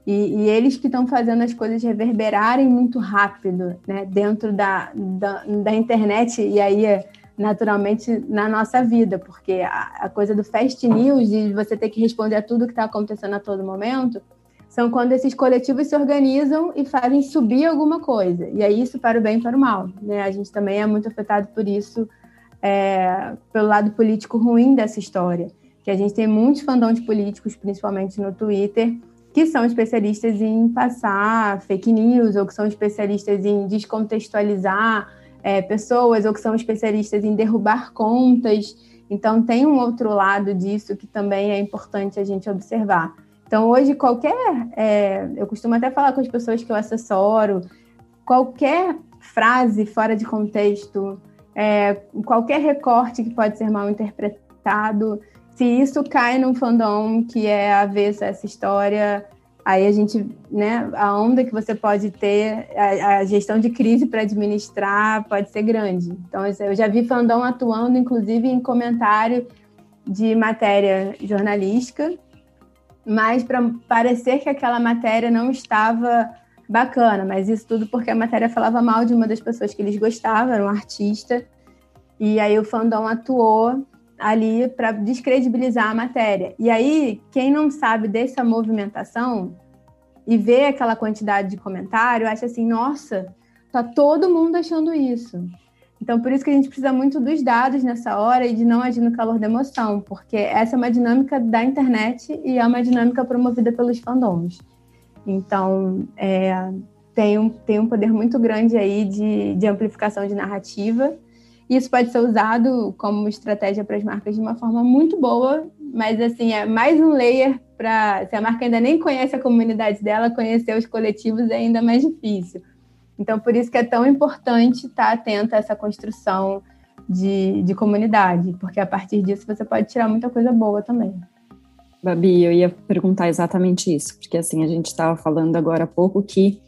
E, e eles que estão fazendo as coisas reverberarem muito rápido né, dentro da, da, da, internet e aí, naturalmente, na nossa vida, porque a, a coisa do fast news, de você ter que responder a tudo que está acontecendo a todo momento, são quando esses coletivos se organizam e fazem subir alguma coisa. E aí isso para o bem e para o mal. Né? A gente também é muito afetado por isso, é, pelo lado político ruim dessa história. Que a gente tem muitos fandões políticos, principalmente no Twitter, que são especialistas em passar fake news, ou que são especialistas em descontextualizar é, pessoas, ou que são especialistas em derrubar contas. Então, tem um outro lado disso que também é importante a gente observar. Então, hoje, qualquer. É, eu costumo até falar com as pessoas que eu assessoro, qualquer frase fora de contexto, é, qualquer recorte que pode ser mal interpretado, se isso cai num fandom que é avesso a essa história, aí a gente, né, a onda que você pode ter, a, a gestão de crise para administrar pode ser grande. Então, eu já vi fandom atuando, inclusive, em comentário de matéria jornalística, mas para parecer que aquela matéria não estava bacana, mas isso tudo porque a matéria falava mal de uma das pessoas que eles gostavam, era um artista, e aí o fandom atuou ali para descredibilizar a matéria. E aí, quem não sabe dessa movimentação e vê aquela quantidade de comentário, acha assim, nossa, tá todo mundo achando isso. Então, por isso que a gente precisa muito dos dados nessa hora e de não agir no calor da emoção, porque essa é uma dinâmica da internet e é uma dinâmica promovida pelos fandoms. Então, é, tem, um, tem um poder muito grande aí de, de amplificação de narrativa. Isso pode ser usado como estratégia para as marcas de uma forma muito boa, mas assim, é mais um layer para. Se a marca ainda nem conhece a comunidade dela, conhecer os coletivos é ainda mais difícil. Então, por isso que é tão importante estar atenta a essa construção de, de comunidade, porque a partir disso você pode tirar muita coisa boa também. Babi, eu ia perguntar exatamente isso, porque assim, a gente estava falando agora há pouco que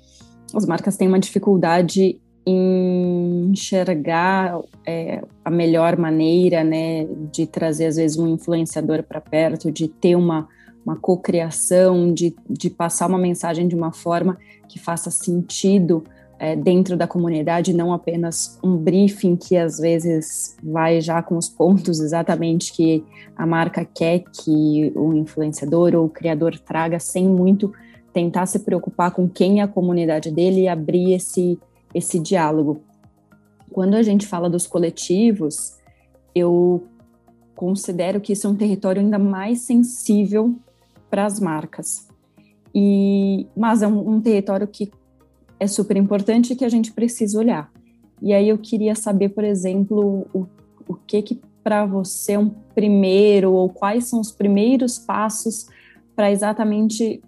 as marcas têm uma dificuldade em enxergar é, a melhor maneira, né, de trazer às vezes um influenciador para perto, de ter uma, uma cocriação, de, de passar uma mensagem de uma forma que faça sentido é, dentro da comunidade, não apenas um briefing que às vezes vai já com os pontos exatamente que a marca quer que o influenciador ou o criador traga, sem muito tentar se preocupar com quem é a comunidade dele e abrir esse, esse diálogo. Quando a gente fala dos coletivos, eu considero que isso é um território ainda mais sensível para as marcas. E, mas é um, um território que é super importante que a gente precisa olhar. E aí eu queria saber, por exemplo, o, o que que para você é um primeiro ou quais são os primeiros passos para exatamente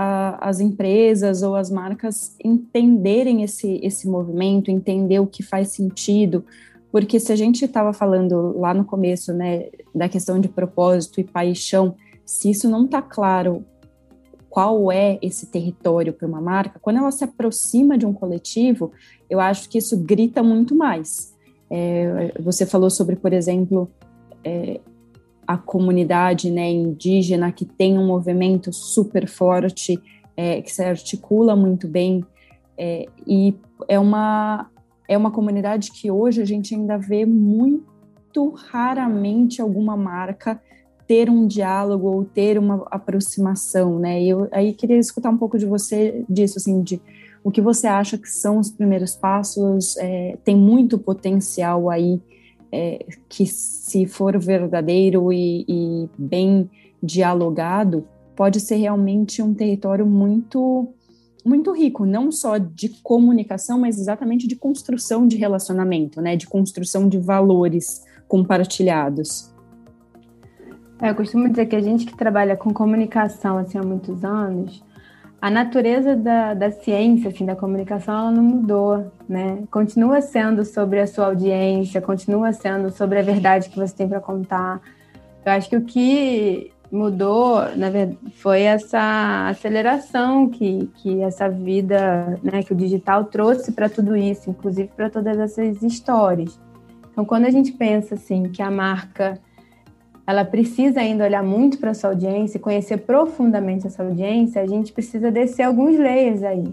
a, as empresas ou as marcas entenderem esse, esse movimento, entender o que faz sentido, porque se a gente estava falando lá no começo, né, da questão de propósito e paixão, se isso não está claro qual é esse território para uma marca, quando ela se aproxima de um coletivo, eu acho que isso grita muito mais. É, você falou sobre, por exemplo, é, a comunidade né, indígena que tem um movimento super forte, é, que se articula muito bem, é, e é uma, é uma comunidade que hoje a gente ainda vê muito raramente alguma marca ter um diálogo ou ter uma aproximação, né? E eu aí queria escutar um pouco de você disso, assim, de o que você acha que são os primeiros passos, é, tem muito potencial aí é, que se for verdadeiro e, e bem dialogado, pode ser realmente um território muito muito rico, não só de comunicação, mas exatamente de construção de relacionamento, né, de construção de valores compartilhados. É, eu costumo dizer que a gente que trabalha com comunicação assim, há muitos anos, a natureza da, da ciência, assim, da comunicação, ela não mudou, né? Continua sendo sobre a sua audiência, continua sendo sobre a verdade que você tem para contar. Eu acho que o que mudou, na verdade, foi essa aceleração que, que essa vida, né, que o digital trouxe para tudo isso, inclusive para todas essas histórias. Então, quando a gente pensa assim que a marca ela precisa ainda olhar muito para essa audiência, conhecer profundamente essa audiência, a gente precisa descer alguns layers aí.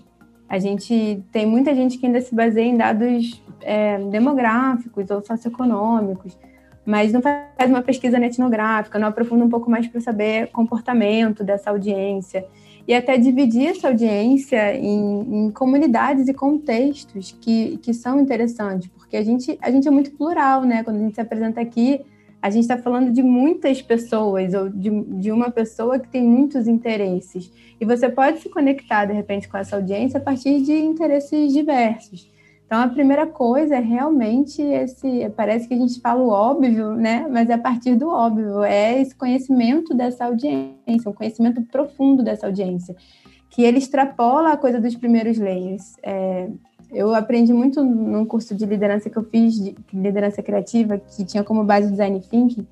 A gente tem muita gente que ainda se baseia em dados é, demográficos ou socioeconômicos, mas não faz uma pesquisa etnográfica, não aprofunda um pouco mais para saber comportamento dessa audiência e até dividir essa audiência em, em, comunidades e contextos que, que são interessantes, porque a gente, a gente é muito plural, né? Quando a gente se apresenta aqui, a gente está falando de muitas pessoas, ou de, de uma pessoa que tem muitos interesses. E você pode se conectar, de repente, com essa audiência a partir de interesses diversos. Então, a primeira coisa é realmente esse. Parece que a gente fala o óbvio, né? Mas é a partir do óbvio, é esse conhecimento dessa audiência, um conhecimento profundo dessa audiência, que ele extrapola a coisa dos primeiros layers. É, eu aprendi muito num curso de liderança que eu fiz, de liderança criativa, que tinha como base design thinking,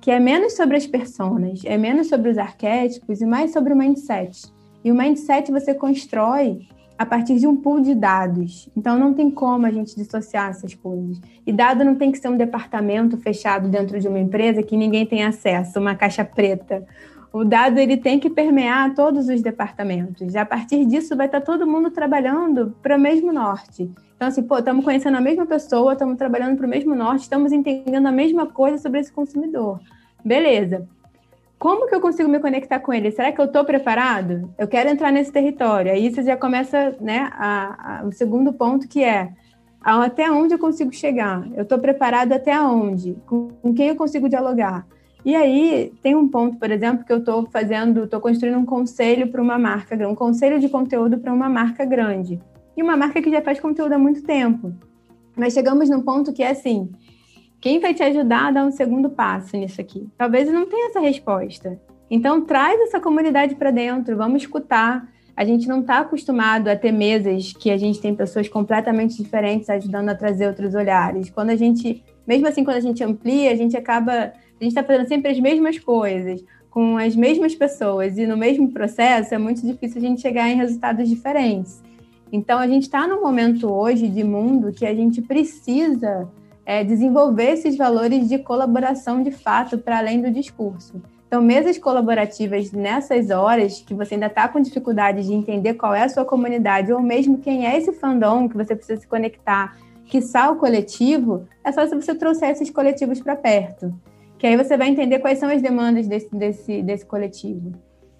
que é menos sobre as personas, é menos sobre os arquétipos e mais sobre o mindset. E o mindset você constrói a partir de um pool de dados. Então não tem como a gente dissociar essas coisas. E dado não tem que ser um departamento fechado dentro de uma empresa que ninguém tem acesso, uma caixa preta. O dado ele tem que permear todos os departamentos. A partir disso vai estar todo mundo trabalhando para o mesmo norte. Então assim, pô, estamos conhecendo a mesma pessoa, estamos trabalhando para o mesmo norte, estamos entendendo a mesma coisa sobre esse consumidor. Beleza como que eu consigo me conectar com ele? Será que eu estou preparado? Eu quero entrar nesse território. Aí você já começa, né, a, a, o segundo ponto que é até onde eu consigo chegar? Eu estou preparado até onde? Com, com, quem eu consigo dialogar? E aí tem um ponto, por exemplo, que eu estou fazendo, estou construindo um conselho para uma marca, um conselho de conteúdo para uma marca grande. E uma marca que já faz conteúdo há muito tempo. Mas chegamos num ponto que é assim, quem vai te ajudar a dar um segundo passo nisso aqui? Talvez não tenha essa resposta. Então, traz essa comunidade para dentro, vamos escutar. A gente não está acostumado a ter mesas que a gente tem pessoas completamente diferentes ajudando a trazer outros olhares. Quando a gente, mesmo assim, quando a gente amplia, a gente acaba, a gente está fazendo sempre as mesmas coisas, com as mesmas pessoas e no mesmo processo, é muito difícil a gente chegar em resultados diferentes. Então, a gente está num momento hoje de mundo que a gente precisa é, desenvolver esses valores de colaboração de fato para além do discurso. Então, mesas colaborativas nessas horas que você ainda está com dificuldade de entender qual é a sua comunidade, ou mesmo quem é esse fandom que você precisa se conectar, que o coletivo, é só se você trouxer esses coletivos para perto. Que aí você vai entender quais são as demandas desse, desse, desse coletivo.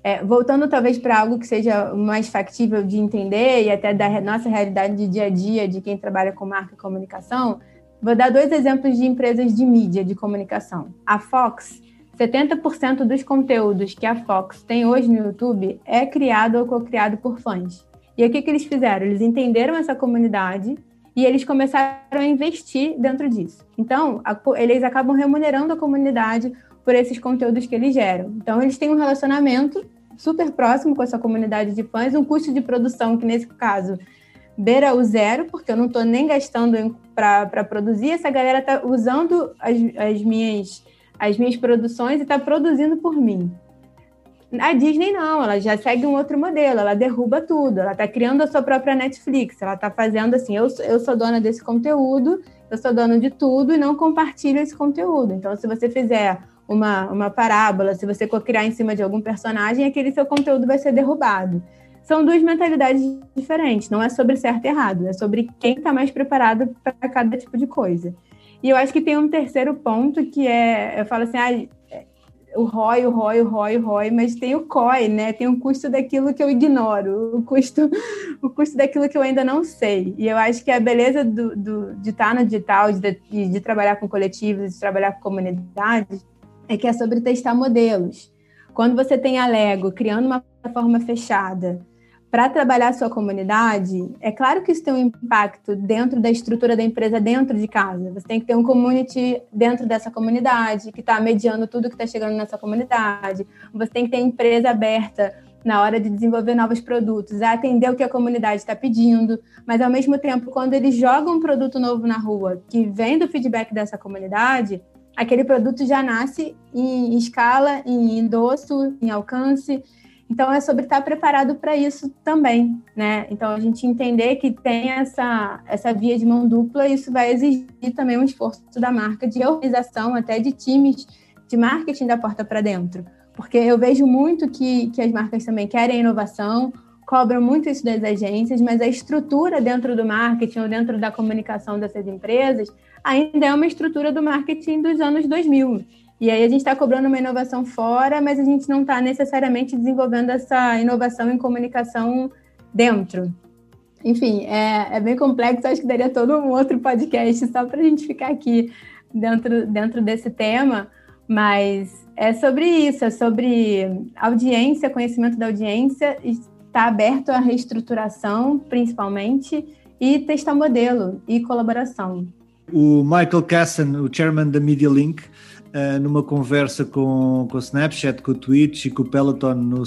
É, voltando talvez para algo que seja mais factível de entender e até da nossa realidade de dia a dia de quem trabalha com marca e comunicação, Vou dar dois exemplos de empresas de mídia de comunicação. A Fox, 70% dos conteúdos que a Fox tem hoje no YouTube é criado ou co-criado por fãs. E o que, que eles fizeram? Eles entenderam essa comunidade e eles começaram a investir dentro disso. Então, a, eles acabam remunerando a comunidade por esses conteúdos que eles geram. Então, eles têm um relacionamento super próximo com essa comunidade de fãs, um custo de produção que, nesse caso, beira o zero, porque eu não estou nem gastando para produzir, essa galera está usando as, as, minhas, as minhas produções e está produzindo por mim. A Disney não, ela já segue um outro modelo, ela derruba tudo, ela está criando a sua própria Netflix, ela está fazendo assim, eu, eu sou dona desse conteúdo, eu sou dona de tudo e não compartilho esse conteúdo. Então, se você fizer uma, uma parábola, se você criar em cima de algum personagem, aquele seu conteúdo vai ser derrubado são duas mentalidades diferentes. Não é sobre certo e errado, é sobre quem está mais preparado para cada tipo de coisa. E eu acho que tem um terceiro ponto que é, eu falo assim, ah, o ROI, o ROI, o ROI, o ROI, mas tem o COI, né? Tem o custo daquilo que eu ignoro, o custo, o custo daquilo que eu ainda não sei. E eu acho que a beleza do, do de estar no digital, de, de, de trabalhar com coletivos, de trabalhar com comunidades, é que é sobre testar modelos. Quando você tem a Lego criando uma plataforma fechada, para trabalhar a sua comunidade, é claro que isso tem um impacto dentro da estrutura da empresa, dentro de casa. Você tem que ter um community dentro dessa comunidade, que está mediando tudo que está chegando nessa comunidade. Você tem que ter empresa aberta na hora de desenvolver novos produtos, a atender o que a comunidade está pedindo, mas ao mesmo tempo, quando eles jogam um produto novo na rua, que vem do feedback dessa comunidade, aquele produto já nasce em escala, em endosso, em alcance. Então, é sobre estar preparado para isso também, né? Então, a gente entender que tem essa, essa via de mão dupla, isso vai exigir também um esforço da marca de organização, até de times de marketing da porta para dentro. Porque eu vejo muito que, que as marcas também querem inovação, cobram muito isso das agências, mas a estrutura dentro do marketing ou dentro da comunicação dessas empresas ainda é uma estrutura do marketing dos anos 2000. E aí a gente está cobrando uma inovação fora, mas a gente não está necessariamente desenvolvendo essa inovação em comunicação dentro. Enfim, é, é bem complexo, acho que daria todo um outro podcast só para a gente ficar aqui dentro, dentro desse tema, mas é sobre isso, é sobre audiência, conhecimento da audiência, está aberto à reestruturação, principalmente, e testar modelo e colaboração. O Michael Casson, o chairman da Media Link, uh, numa conversa com, com o Snapchat, com o Twitch e com o Peloton no,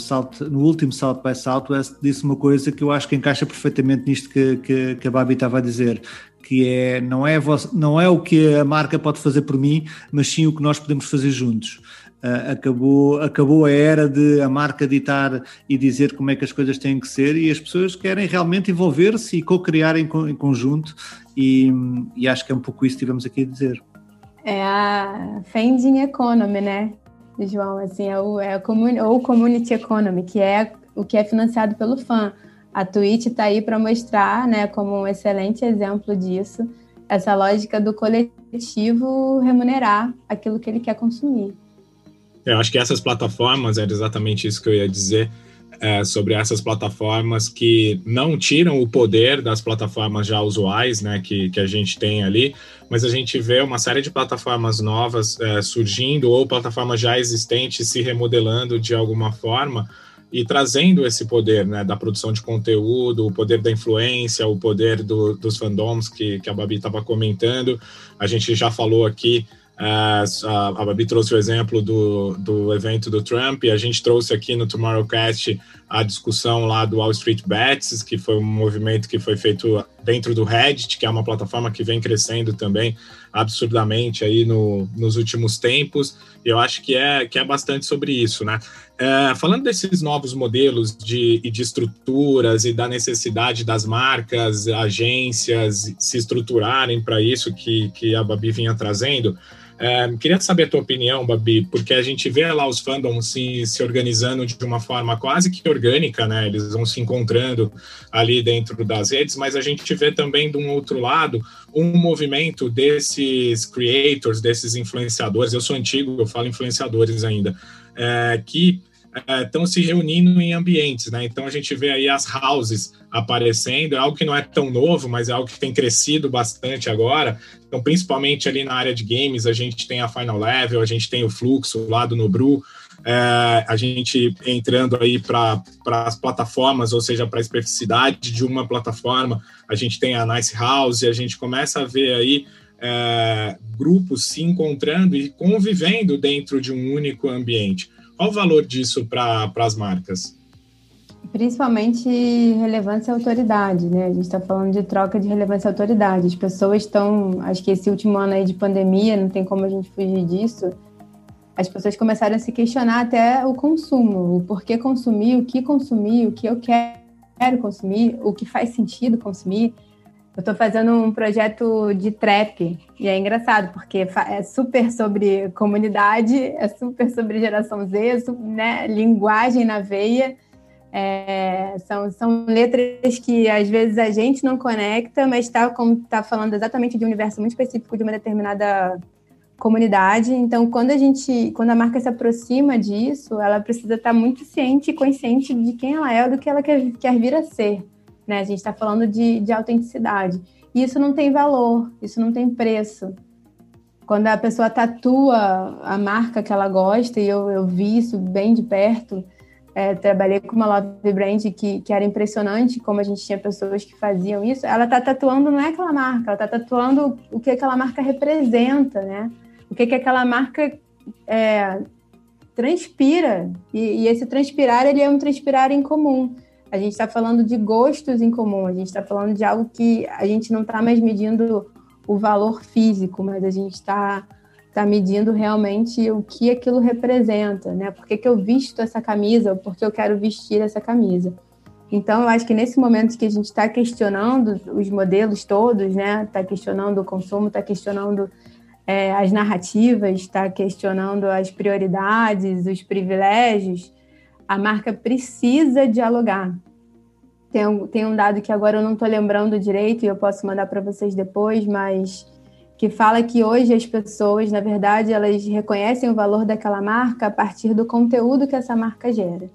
no último South by Southwest, disse uma coisa que eu acho que encaixa perfeitamente nisto que, que, que a Babi estava a dizer, que é não, é não é o que a marca pode fazer por mim, mas sim o que nós podemos fazer juntos. Uh, acabou, acabou a era de a marca ditar e dizer como é que as coisas têm que ser e as pessoas querem realmente envolver-se e co-criar em, em, conjunto e, e, acho que é um pouco isso que tivemos aqui a dizer. É a Fending Economy, né, João? Assim, é o, é commun, ou Community Economy, que é o que é financiado pelo fã. A Twitch está aí para mostrar, né, como um excelente exemplo disso, essa lógica do coletivo remunerar aquilo que ele quer consumir. Eu acho que essas plataformas, era exatamente isso que eu ia dizer, é, sobre essas plataformas que não tiram o poder das plataformas já usuais, né, que, que a gente tem ali, mas a gente vê uma série de plataformas novas é, surgindo ou plataformas já existentes se remodelando de alguma forma e trazendo esse poder, né, da produção de conteúdo, o poder da influência, o poder do, dos fandoms que, que a Babi estava comentando. A gente já falou aqui Uh, a Babi trouxe o exemplo do, do evento do Trump e a gente trouxe aqui no Tomorrowcast a discussão lá do Wall Street Bets, que foi um movimento que foi feito dentro do Reddit, que é uma plataforma que vem crescendo também absurdamente aí no, nos últimos tempos. Eu acho que é, que é bastante sobre isso, né? Uh, falando desses novos modelos de, de estruturas e da necessidade das marcas, agências se estruturarem para isso que, que a Babi vinha trazendo, é, queria saber a tua opinião, Babi, porque a gente vê lá os fandoms se, se organizando de uma forma quase que orgânica, né? Eles vão se encontrando ali dentro das redes, mas a gente vê também de um outro lado um movimento desses creators, desses influenciadores. Eu sou antigo, eu falo influenciadores ainda, é, que estão é, se reunindo em ambientes, né? Então a gente vê aí as houses aparecendo, é algo que não é tão novo, mas é algo que tem crescido bastante agora. Então, principalmente ali na área de games, a gente tem a Final Level, a gente tem o Fluxo lá do Nobru, é, a gente entrando aí para as plataformas, ou seja, para a especificidade de uma plataforma, a gente tem a Nice House, a gente começa a ver aí é, grupos se encontrando e convivendo dentro de um único ambiente. Qual o valor disso para as marcas? Principalmente relevância e autoridade, né? A gente está falando de troca de relevância e autoridade. As pessoas estão, acho que esse último ano aí de pandemia, não tem como a gente fugir disso. As pessoas começaram a se questionar até o consumo, o porquê consumir, o que consumir, o que eu quero consumir, o que faz sentido consumir. Eu estou fazendo um projeto de trap e é engraçado porque é super sobre comunidade, é super sobre geração Z, né? linguagem na veia. É, são, são letras que às vezes a gente não conecta, mas está tá falando exatamente de um universo muito específico de uma determinada comunidade. Então, quando a gente, quando a marca se aproxima disso, ela precisa estar tá muito ciente e consciente de quem ela é, do que ela quer, quer vir a ser. Né? A gente está falando de, de autenticidade. E isso não tem valor, isso não tem preço. Quando a pessoa tatua a marca que ela gosta, e eu, eu vi isso bem de perto, é, trabalhei com uma love brand que, que era impressionante como a gente tinha pessoas que faziam isso. Ela está tatuando não é aquela marca, ela está tatuando o que aquela marca representa, né? O que, que aquela marca é, transpira. E, e, esse transpirar ele é um transpirar em comum. A gente está falando de gostos em comum, a gente está falando de algo que a gente não está mais medindo o valor físico, mas a gente está está medindo realmente o que aquilo representa, né? Por que, que eu visto essa camisa ou por que eu quero vestir essa camisa. Então, eu acho que nesse momento que a gente está questionando os modelos todos, né? Está questionando o consumo, está questionando é, as narrativas, está questionando as prioridades, os privilégios, a marca precisa dialogar. Tem um, tem um dado que agora eu não estou lembrando direito e eu posso mandar para vocês depois, mas que fala que hoje as pessoas, na verdade, elas reconhecem o valor daquela marca a partir do conteúdo que essa marca gera.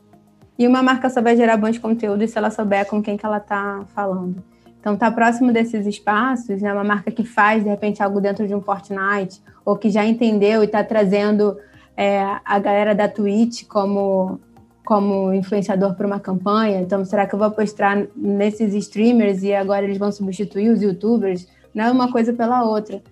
E uma marca só vai gerar bons conteúdos se ela souber com quem que ela está falando. Então, tá próximo desses espaços, né, uma marca que faz, de repente, algo dentro de um Fortnite, ou que já entendeu e está trazendo é, a galera da Twitch como, como influenciador para uma campanha. Então, será que eu vou apostar nesses streamers e agora eles vão substituir os youtubers? Não é uma coisa pela outra.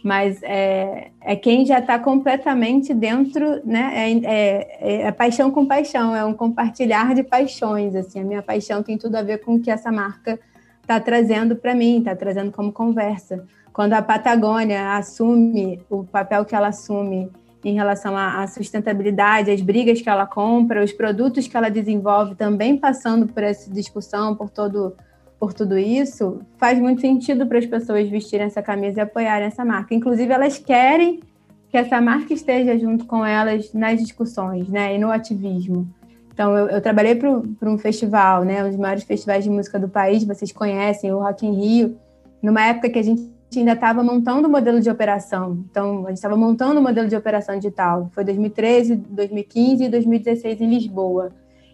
Mas é, é quem já está completamente dentro, né? É, é, é, paixão com paixão, é um compartilhar de paixões. Assim, a minha paixão tem tudo a ver com o que essa marca está trazendo para mim, está trazendo como conversa. Quando a Patagônia assume o papel que ela assume em relação à sustentabilidade, as brigas que ela compra, os produtos que ela desenvolve, também passando por essa discussão, por todo por tudo isso, faz muito sentido para as pessoas vestirem essa camisa e apoiarem essa marca. Inclusive, elas querem que essa marca esteja junto com elas nas discussões, né, e no ativismo. Então, eu, eu trabalhei para um festival, né, um dos maiores festivais de música do país, vocês conhecem, o Rock in Rio, numa época que a gente ainda estava montando o modelo de operação. Então, a gente estava montando o modelo de operação digital. Foi 2013, 2015 e 2016 em Lisboa.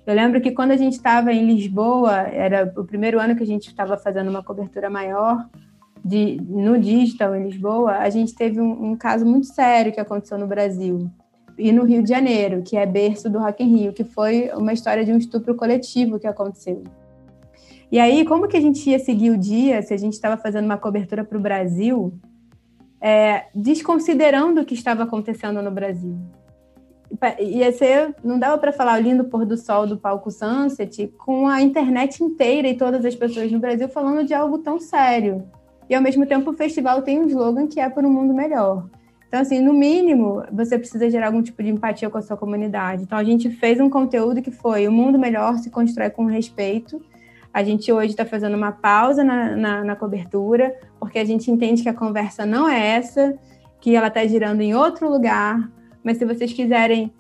Eu lembro que quando a gente estava em Lisboa, era o primeiro ano que a gente estava fazendo uma cobertura maior de, no digital em Lisboa, a gente teve um, um caso muito sério que aconteceu no Brasil e no Rio de Janeiro, que é berço do Rock in Rio, que foi uma história de um estupro coletivo que aconteceu. E aí, como que a gente ia seguir o dia se a gente estava fazendo uma cobertura para o Brasil, é, desconsiderando o que estava acontecendo no Brasil? Ia ser, não dava para falar o lindo pôr do sol do palco Sunset com a internet inteira e todas as pessoas no Brasil falando de algo tão sério. E ao mesmo tempo o festival tem um slogan que é por um mundo melhor. Então, assim, no mínimo, você precisa gerar algum tipo de empatia com a sua comunidade. Então, a gente fez um conteúdo que foi o mundo melhor se constrói com respeito. A gente hoje está fazendo uma pausa na, na, na, cobertura, porque a gente entende que a conversa não é essa, que ela está girando em outro lugar. Mas se vocês quiserem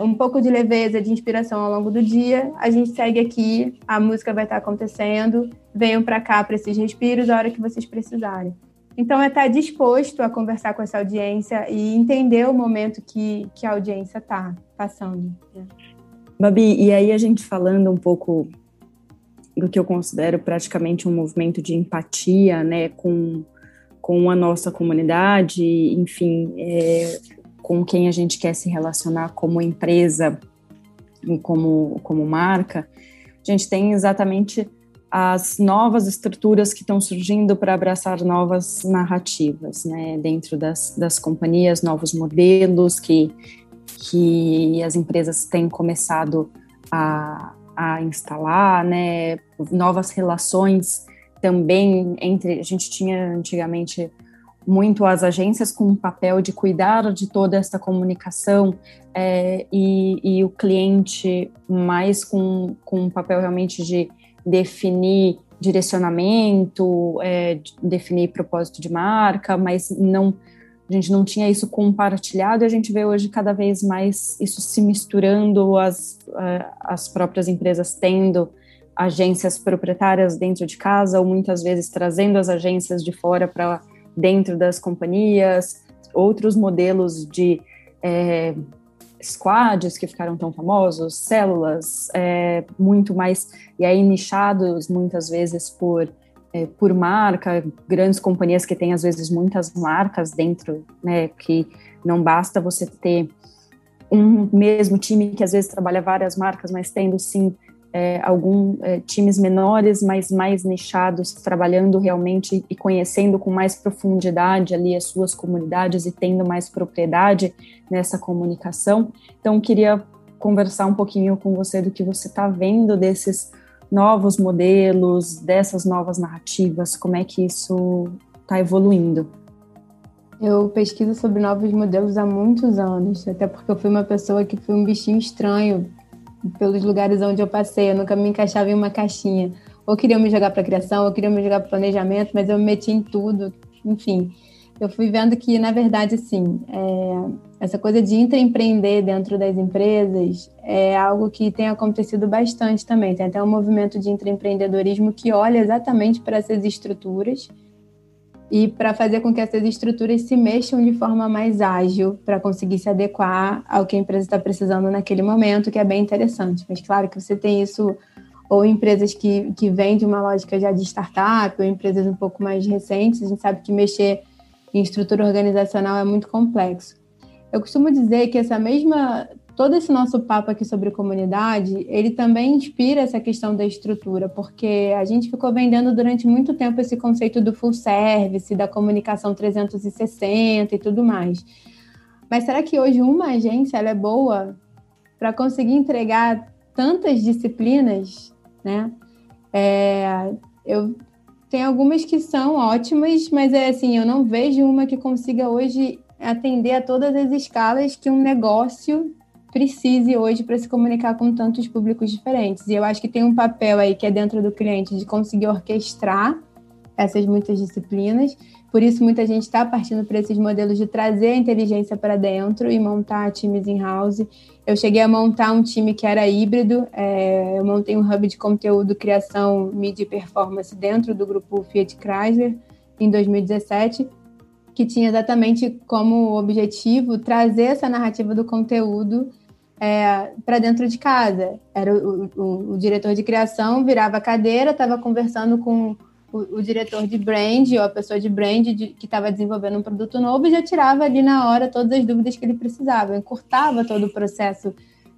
um pouco de leveza, de inspiração ao longo do dia, a gente segue aqui, a música vai estar tá acontecendo. Venham para cá para esses respiros a hora que vocês precisarem. Então, é estar disposto a conversar com essa audiência e entender o momento que, que a audiência está passando. Babi, e aí a gente falando um pouco do que eu considero praticamente um movimento de empatia, né, com, com a nossa comunidade, enfim, é, com quem a gente quer se relacionar como empresa e como, como marca, a gente tem exatamente as novas estruturas que estão surgindo para abraçar novas narrativas, né, dentro das, das companhias, novos modelos que, que as empresas têm começado a, a instalar, né, novas relações também entre, a gente tinha antigamente muito as agências com o papel de cuidar de toda essa comunicação é, e, e, o cliente mais com, com um papel realmente de definir direcionamento, é, definir propósito de marca, mas não a gente não tinha isso compartilhado e a gente vê hoje cada vez mais isso se misturando, as, as próprias empresas tendo agências proprietárias dentro de casa ou muitas vezes trazendo as agências de fora para dentro das companhias, outros modelos de é, squads que ficaram tão famosos, células, é, muito mais, e aí nichados muitas vezes por, é, por marca, grandes companhias que têm às vezes muitas marcas dentro, né, que não basta você ter um mesmo time que às vezes trabalha várias marcas, mas tendo sim é, alguns é, times menores, mas mais nichados, trabalhando realmente e conhecendo com mais profundidade ali as suas comunidades e tendo mais propriedade nessa comunicação. Então, queria conversar um pouquinho com você do que você está vendo desses novos modelos, dessas novas narrativas, como é que isso está evoluindo. Eu pesquiso sobre novos modelos há muitos anos, até porque eu fui uma pessoa que foi um bichinho estranho pelos lugares onde eu passei, eu nunca me encaixava em uma caixinha. Ou queriam me jogar para criação, ou queriam me jogar para planejamento, mas eu me meti em tudo, enfim. Eu fui vendo que, na verdade, assim, é, essa coisa de intraempreender dentro das empresas é algo que tem acontecido bastante também. Tem até um movimento de intraempreendedorismo que olha exatamente para essas estruturas e para fazer com que essas estruturas se mexam de forma mais ágil para conseguir se adequar ao que a empresa está precisando naquele momento, que é bem interessante. Mas claro que você tem isso ou empresas que, que vêm de uma lógica já de startup, ou empresas um pouco mais recentes, a gente sabe que mexer em estrutura organizacional é muito complexo. Eu costumo dizer que essa mesma todo esse nosso papo aqui sobre comunidade, ele também inspira essa questão da estrutura, porque a gente ficou vendendo durante muito tempo esse conceito do full service, da comunicação 360 e tudo mais. Mas será que hoje uma agência é boa para conseguir entregar tantas disciplinas, né? É, eu tenho algumas que são ótimas, mas é assim, eu não vejo uma que consiga hoje atender a todas as escalas que um negócio precise hoje para se comunicar com tantos públicos diferentes. E eu acho que tem um papel aí que é dentro do cliente de conseguir orquestrar essas muitas disciplinas. Por isso, muita gente está partindo para esses modelos de trazer a inteligência para dentro e montar times in-house. Eu cheguei a montar um time que era híbrido, é, eu montei um hub de conteúdo, criação, mídia e performance dentro do grupo Fiat Chrysler em 2017, que tinha exatamente como objetivo trazer essa narrativa do conteúdo é, para dentro de casa. Era o, o, o, diretor de criação virava a cadeira, estava conversando com o, o, diretor de brand ou a pessoa de brand de, que estava desenvolvendo um produto novo já tirava ali na hora todas as dúvidas que ele precisava, encurtava todo o processo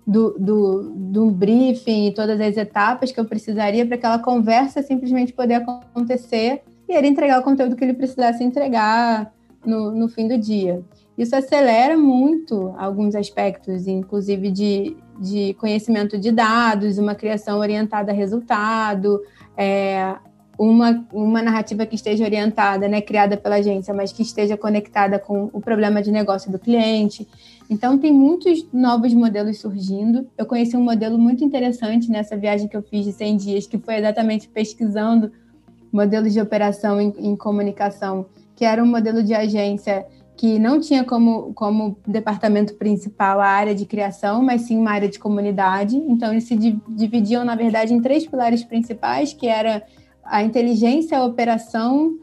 do, do, do briefing e todas as etapas que eu precisaria para aquela conversa simplesmente poder acontecer e ele entregar o conteúdo que ele precisasse entregar no, no fim do dia. Isso acelera muito alguns aspectos, inclusive de, de conhecimento de dados, uma criação orientada a resultado, é, uma, uma narrativa que esteja orientada, né, criada pela agência, mas que esteja conectada com o problema de negócio do cliente. Então, tem muitos novos modelos surgindo. Eu conheci um modelo muito interessante nessa viagem que eu fiz de 100 dias, que foi exatamente pesquisando modelos de operação em, em comunicação, que era um modelo de agência que não tinha como, como departamento principal a área de criação, mas sim uma área de comunidade. Então, eles se dividiam, na verdade, em três pilares principais, que era a inteligência, a operação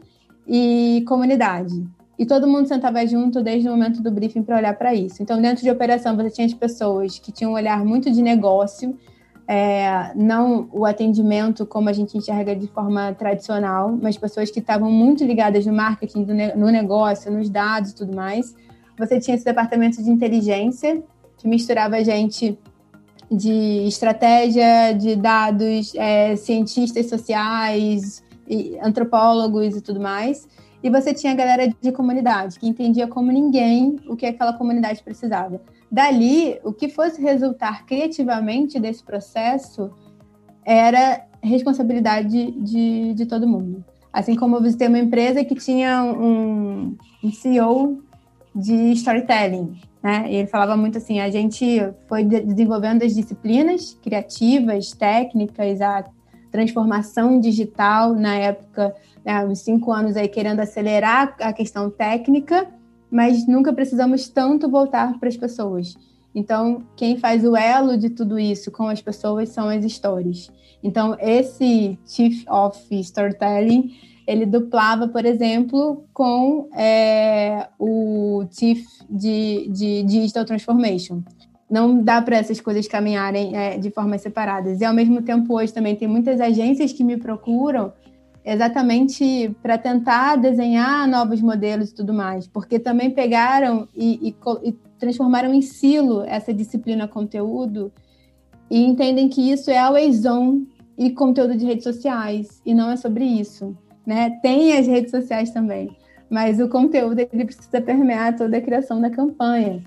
e comunidade. E todo mundo sentava junto desde o momento do briefing para olhar para isso. Então, dentro de operação, você tinha as pessoas que tinham um olhar muito de negócio, é, não o atendimento como a gente enxerga de forma tradicional, mas pessoas que estavam muito ligadas no marketing, no negócio, nos dados e tudo mais. Você tinha esse departamento de inteligência, que misturava gente de estratégia, de dados, é, cientistas sociais, e antropólogos e tudo mais. E você tinha a galera de comunidade, que entendia como ninguém o que aquela comunidade precisava. Dali, o que fosse resultar criativamente desse processo era responsabilidade de, de todo mundo. Assim como eu visitei uma empresa que tinha um, um CEO de storytelling, né? Ele falava muito assim: a gente foi desenvolvendo as disciplinas criativas, técnicas, a transformação digital na época né, uns cinco anos aí querendo acelerar a questão técnica, mas nunca precisamos tanto voltar para as pessoas. Então, quem faz o elo de tudo isso com as pessoas são as stories. Então, esse Chief of Storytelling, ele duplava, por exemplo, com é, o Chief de, de Digital Transformation. Não dá para essas coisas caminharem é, de formas separadas. E, ao mesmo tempo, hoje também tem muitas agências que me procuram exatamente para tentar desenhar novos modelos e tudo mais, porque também pegaram e, e, e, transformaram em silo essa disciplina conteúdo e entendem que isso é always on e conteúdo de redes sociais, e não é sobre isso. Né? Tem as redes sociais também, mas o conteúdo ele precisa permear toda a criação da campanha.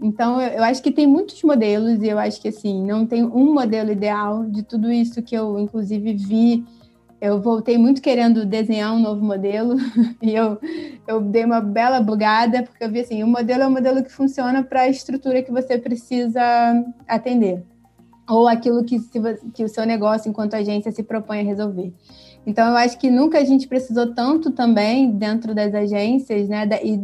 Então, eu, acho que tem muitos modelos, e eu acho que assim, não tem um modelo ideal de tudo isso que eu, inclusive, vi eu voltei muito querendo desenhar um novo modelo e eu, eu dei uma bela bugada, porque eu vi assim, o modelo é um modelo que funciona para a estrutura que você precisa atender, ou aquilo que, se, que o seu negócio, enquanto agência, se propõe a resolver. Então, eu acho que nunca a gente precisou tanto também dentro das agências, né, e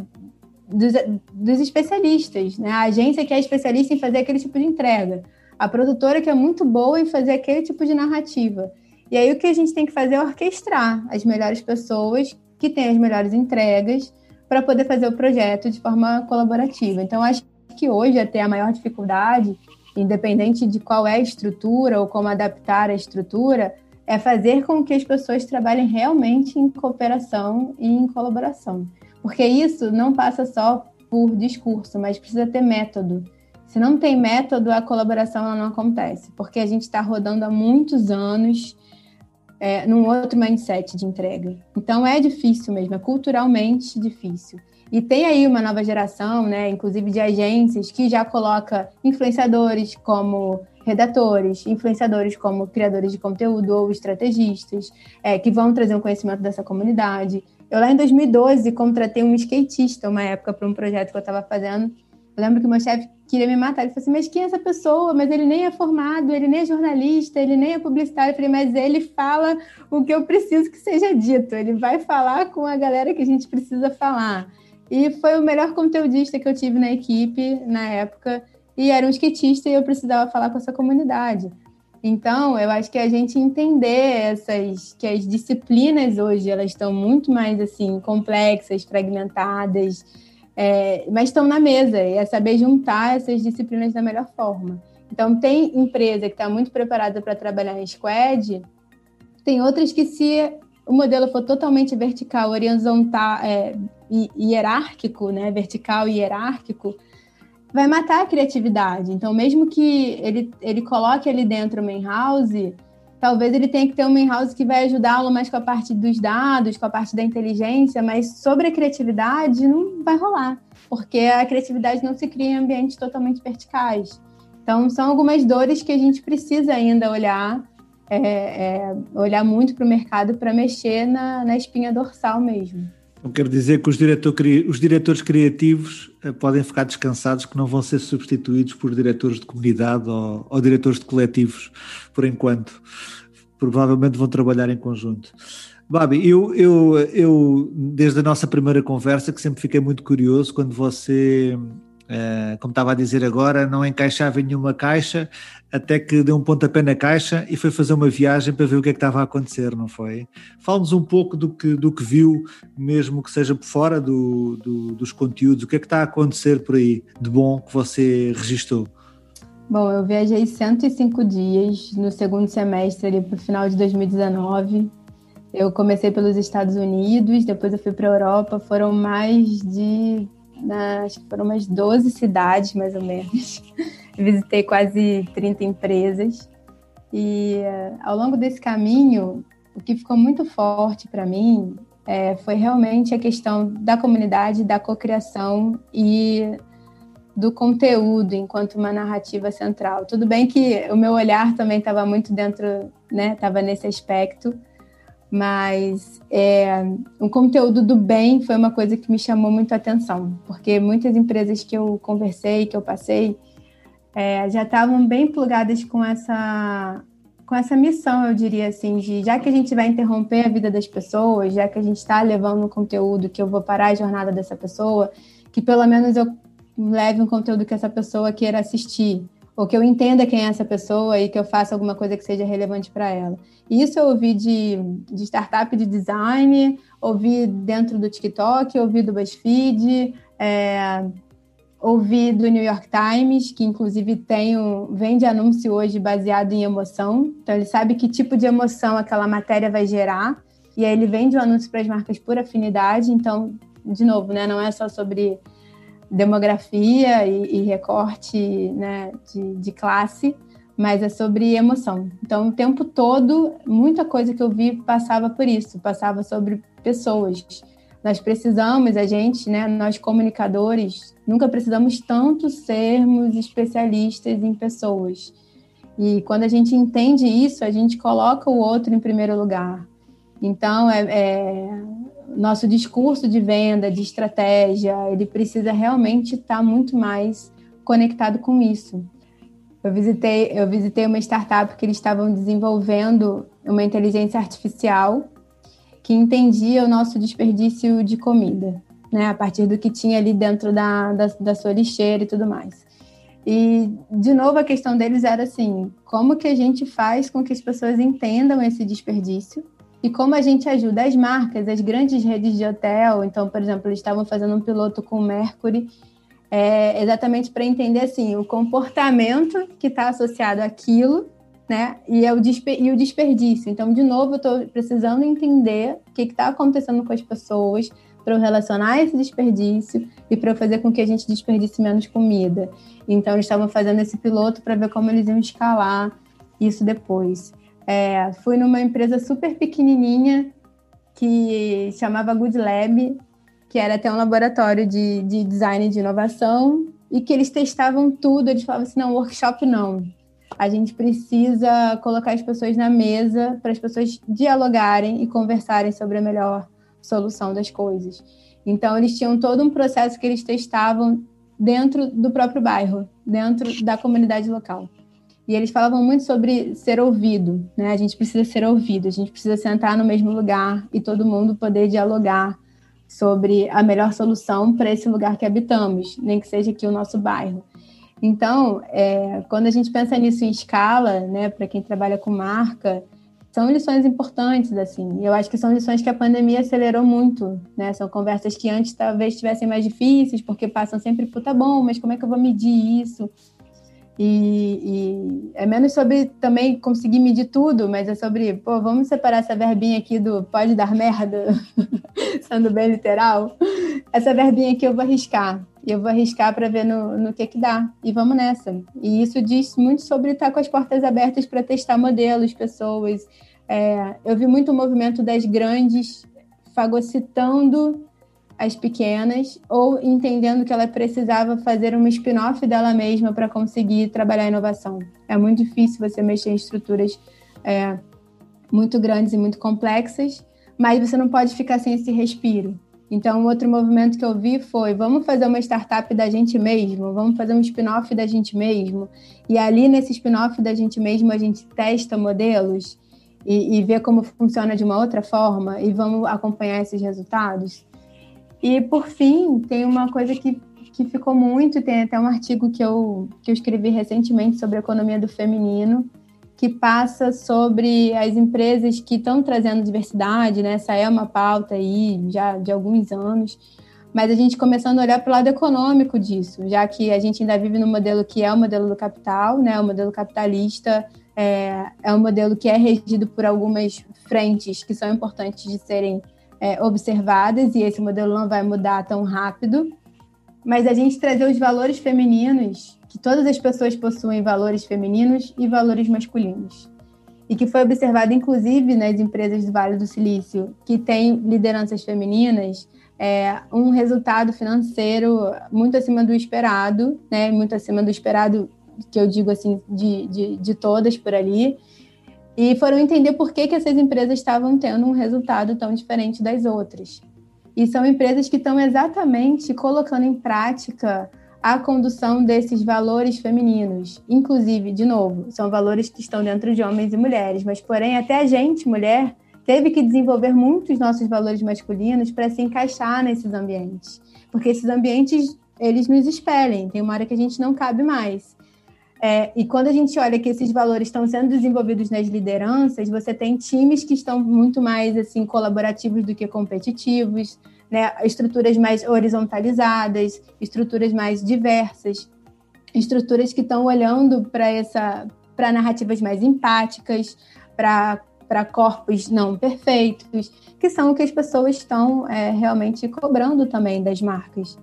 dos, dos especialistas, né, a agência que é especialista em fazer aquele tipo de entrega, a produtora que é muito boa em fazer aquele tipo de narrativa. E aí o que a gente tem que fazer é orquestrar as melhores pessoas que têm as melhores entregas para poder fazer o projeto de forma colaborativa. Então, acho que hoje até a maior dificuldade, independente de qual é a estrutura ou como adaptar a estrutura, é fazer com que as pessoas trabalhem realmente em cooperação e em colaboração. Porque isso não passa só por discurso, mas precisa ter método. Se não tem método, a colaboração não acontece, porque a gente está rodando há muitos anos é, num outro mindset de entrega. Então é difícil mesmo, é culturalmente difícil. E tem aí uma nova geração, né, inclusive de agências, que já coloca influenciadores como redatores, influenciadores como criadores de conteúdo ou estrategistas, é, que vão trazer um conhecimento dessa comunidade. Eu lá em 2012 contratei um skatista, uma época, para um projeto que eu estava fazendo. Eu lembro que meu chefe queria me matar. Ele falou assim: Mas quem é essa pessoa? Mas ele nem é formado, ele nem é jornalista, ele nem é publicitário. Eu falei: Mas ele fala o que eu preciso que seja dito. Ele vai falar com a galera que a gente precisa falar. E foi o melhor conteudista que eu tive na equipe na época. E era um skatista e eu precisava falar com essa comunidade. Então, eu acho que a gente entender essas que as disciplinas hoje elas estão muito mais assim complexas, fragmentadas é, mas estão na mesa e é saber juntar essas disciplinas da melhor forma. Então, tem empresa que está muito preparada para trabalhar em squad, tem outras que, se o modelo for totalmente vertical, horizontal, é, hierárquico, né, vertical e hierárquico, vai matar a criatividade. Então, mesmo que ele, ele coloque ali dentro uma in-house, talvez ele tenha que ter uma in-house que vai ajudá-lo mais com a parte dos dados, com a parte da inteligência, mas sobre a criatividade não vai rolar, porque a criatividade não se cria em ambientes totalmente verticais. Então, são algumas dores que a gente precisa ainda olhar, é, é, olhar muito para o mercado para mexer na, na espinha dorsal mesmo. Não quero dizer que os, diretor, os diretores criativos eh, podem ficar descansados que não vão ser substituídos por diretores de comunidade ou, ou diretores de coletivos, por enquanto. Provavelmente vão trabalhar em conjunto. Babi, eu, eu, eu, desde a nossa primeira conversa, que sempre fiquei muito curioso quando você como estava a dizer agora, não encaixava em nenhuma caixa, até que deu um pontapé na caixa e foi fazer uma viagem para ver o que é que estava a acontecer, não foi? Fala-nos um pouco do que, do que viu, mesmo que seja por fora do, do, dos conteúdos, o que é que está a acontecer por aí de bom que você registou? Bom, eu viajei 105 dias no segundo semestre, ali para o final de 2019. Eu comecei pelos Estados Unidos, depois eu fui para a Europa, foram mais de na, acho que foram umas 12 cidades, mais ou menos. Visitei quase 30 empresas. E uh, ao longo desse caminho, o que ficou muito forte para mim é, foi realmente a questão da comunidade, da cocriação e do conteúdo enquanto uma narrativa central. Tudo bem que o meu olhar também estava muito dentro, né, estava nesse aspecto, mas é, o conteúdo do bem foi uma coisa que me chamou muito a atenção, porque muitas empresas que eu conversei, que eu passei, é, já estavam bem plugadas com essa com essa missão, eu diria assim, de já que a gente vai interromper a vida das pessoas, já que a gente está levando um conteúdo que eu vou parar a jornada dessa pessoa, que pelo menos eu leve um conteúdo que essa pessoa queira assistir, ou que eu entenda quem é essa pessoa e que eu faça alguma coisa que seja relevante para ela. Isso eu ouvi de, de startup de design, ouvi dentro do TikTok, ouvi do BuzzFeed, é, ouvi do New York Times, que inclusive tem um, vende anúncio hoje baseado em emoção. Então ele sabe que tipo de emoção aquela matéria vai gerar. E aí ele vende o anúncio para as marcas por afinidade. Então, de novo, né, não é só sobre demografia e, e recorte né, de, de, classe, mas é sobre emoção. Então, o tempo todo, muita coisa que eu vi passava por isso, passava sobre pessoas. Nós precisamos, a gente, né, nós comunicadores, nunca precisamos tanto sermos especialistas em pessoas. E quando a gente entende isso, a gente coloca o outro em primeiro lugar. Então, é, é, nosso discurso de venda, de estratégia, ele precisa realmente estar muito mais conectado com isso. Eu visitei, eu visitei uma startup que eles estavam desenvolvendo uma inteligência artificial que entendia o nosso desperdício de comida, né? A partir do que tinha ali dentro da, da, da sua lixeira e tudo mais. E, de novo, a questão deles era assim: como que a gente faz com que as pessoas entendam esse desperdício e como a gente ajuda as marcas, as grandes redes de hotel. Então, por exemplo, eles estavam fazendo um piloto com o Mercury, é, exatamente para entender assim o comportamento que está associado àquilo, né? E, é o e o desperdício. Então, de novo, eu estou precisando entender o que está acontecendo com as pessoas para eu relacionar esse desperdício e para eu fazer com que a gente desperdice menos comida. Então, eles estavam fazendo esse piloto para ver como eles iam escalar isso depois. É, fui numa empresa super pequenininha que chamava Good Lab, que era até um laboratório de, de design de inovação, e que eles testavam tudo. Eles falavam assim: não, workshop não. A gente precisa colocar as pessoas na mesa para as pessoas dialogarem e conversarem sobre a melhor solução das coisas. Então, eles tinham todo um processo que eles testavam dentro do próprio bairro, dentro da comunidade local. E eles falavam muito sobre ser ouvido, né? A gente precisa ser ouvido, a gente precisa sentar no mesmo lugar e todo mundo poder dialogar sobre a melhor solução para esse lugar que habitamos, nem que seja aqui o nosso bairro. Então, é, quando a gente pensa nisso em escala, né, para quem trabalha com marca, são lições importantes, assim. Eu acho que são lições que a pandemia acelerou muito, né? São conversas que antes talvez tivessem mais difíceis, porque passam sempre por, tá bom, mas como é que eu vou medir isso? E, e, é menos sobre também conseguir medir tudo, mas é sobre, pô, vamos separar essa verbinha aqui do pode dar merda, sendo bem literal. Essa verbinha aqui eu vou arriscar. E eu vou arriscar para ver no, no que que dá. E vamos nessa. E isso diz muito sobre estar com as portas abertas para testar modelos, pessoas. É, eu vi muito o movimento das grandes fagocitando as pequenas ou entendendo que ela precisava fazer uma spin-off dela mesma para conseguir trabalhar a inovação. É muito difícil você mexer em estruturas é, muito grandes e muito complexas, mas você não pode ficar sem esse respiro. Então, outro movimento que eu vi foi: vamos fazer uma startup da gente mesmo, vamos fazer um spin-off da gente mesmo. E ali nesse spin-off da gente mesmo, a gente testa modelos e, e vê como funciona de uma outra forma e vamos acompanhar esses resultados. E, por fim, tem uma coisa que, que ficou muito: tem até um artigo que eu, que eu escrevi recentemente sobre a economia do feminino, que passa sobre as empresas que estão trazendo diversidade, né? Essa é uma pauta aí já de alguns anos, mas a gente começando a olhar para o lado econômico disso, já que a gente ainda vive no modelo que é o modelo do capital, né? O modelo capitalista é, é um modelo que é regido por algumas frentes que são importantes de serem é, observadas, e esse modelo não vai mudar tão rápido, mas a gente trazer os valores femininos que todas as pessoas possuem valores femininos e valores masculinos. E que foi observado, inclusive, nas empresas do Vale do Silício, que têm lideranças femininas, é, um resultado financeiro muito acima do esperado, né? muito acima do esperado, que eu digo assim, de, de, de todas por ali. E foram entender por que, que essas empresas estavam tendo um resultado tão diferente das outras. E são empresas que estão exatamente colocando em prática a condução desses valores femininos. Inclusive, de novo, são valores que estão dentro de homens e mulheres, mas porém até a gente, mulher, teve que desenvolver muitos nossos valores masculinos para se encaixar nesses ambientes. Porque esses ambientes, eles nos expelem, tem uma hora que a gente não cabe mais. É, e quando a gente olha que esses valores estão sendo desenvolvidos nas lideranças, você tem times que estão muito mais assim colaborativos do que competitivos, né, estruturas mais horizontalizadas, estruturas mais diversas, estruturas que estão olhando para essa para narrativas mais empáticas, para para corpos não perfeitos, que são o que as pessoas estão é, realmente cobrando também das marcas.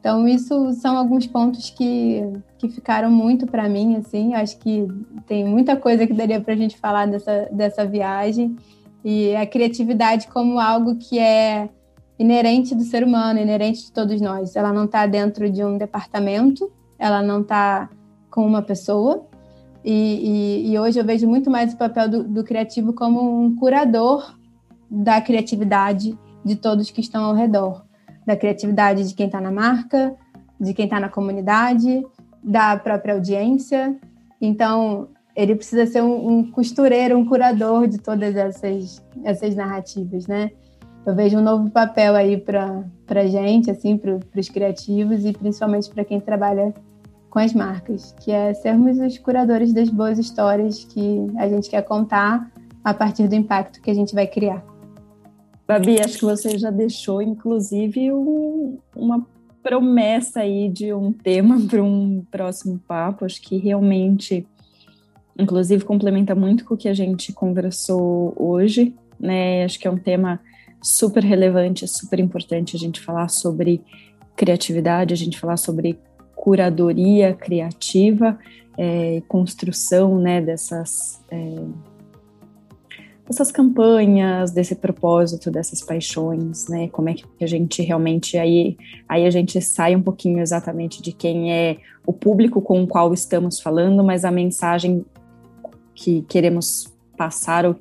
Então, isso são alguns pontos que, que ficaram muito para mim, assim, acho que tem muita coisa que daria para a gente falar dessa, dessa viagem, e a criatividade como algo que é inerente do ser humano, inerente de todos nós. Ela não está dentro de um departamento, ela não está com uma pessoa. E, e, e, hoje eu vejo muito mais o papel do, do criativo como um curador da criatividade de todos que estão ao redor, da criatividade de quem está na marca, de quem está na comunidade, da própria audiência. Então, ele precisa ser um, um costureiro, um curador de todas essas, essas narrativas, né? Eu vejo um novo papel aí para a gente, assim, para os criativos e principalmente para quem trabalha com as marcas, que é sermos os curadores das boas histórias que a gente quer contar a partir do impacto que a gente vai criar. Babi, acho que você já deixou, inclusive, um, uma promessa aí de um tema para um próximo papo. Acho que realmente, inclusive, complementa muito com o que a gente conversou hoje, né? Acho que é um tema super relevante, super importante a gente falar sobre criatividade, a gente falar sobre curadoria criativa, é, construção, né, dessas é, dessas campanhas, desse propósito, dessas paixões, né? Como é que a gente realmente aí aí a gente sai um pouquinho exatamente de quem é o público com o qual estamos falando, mas a mensagem que queremos passar o,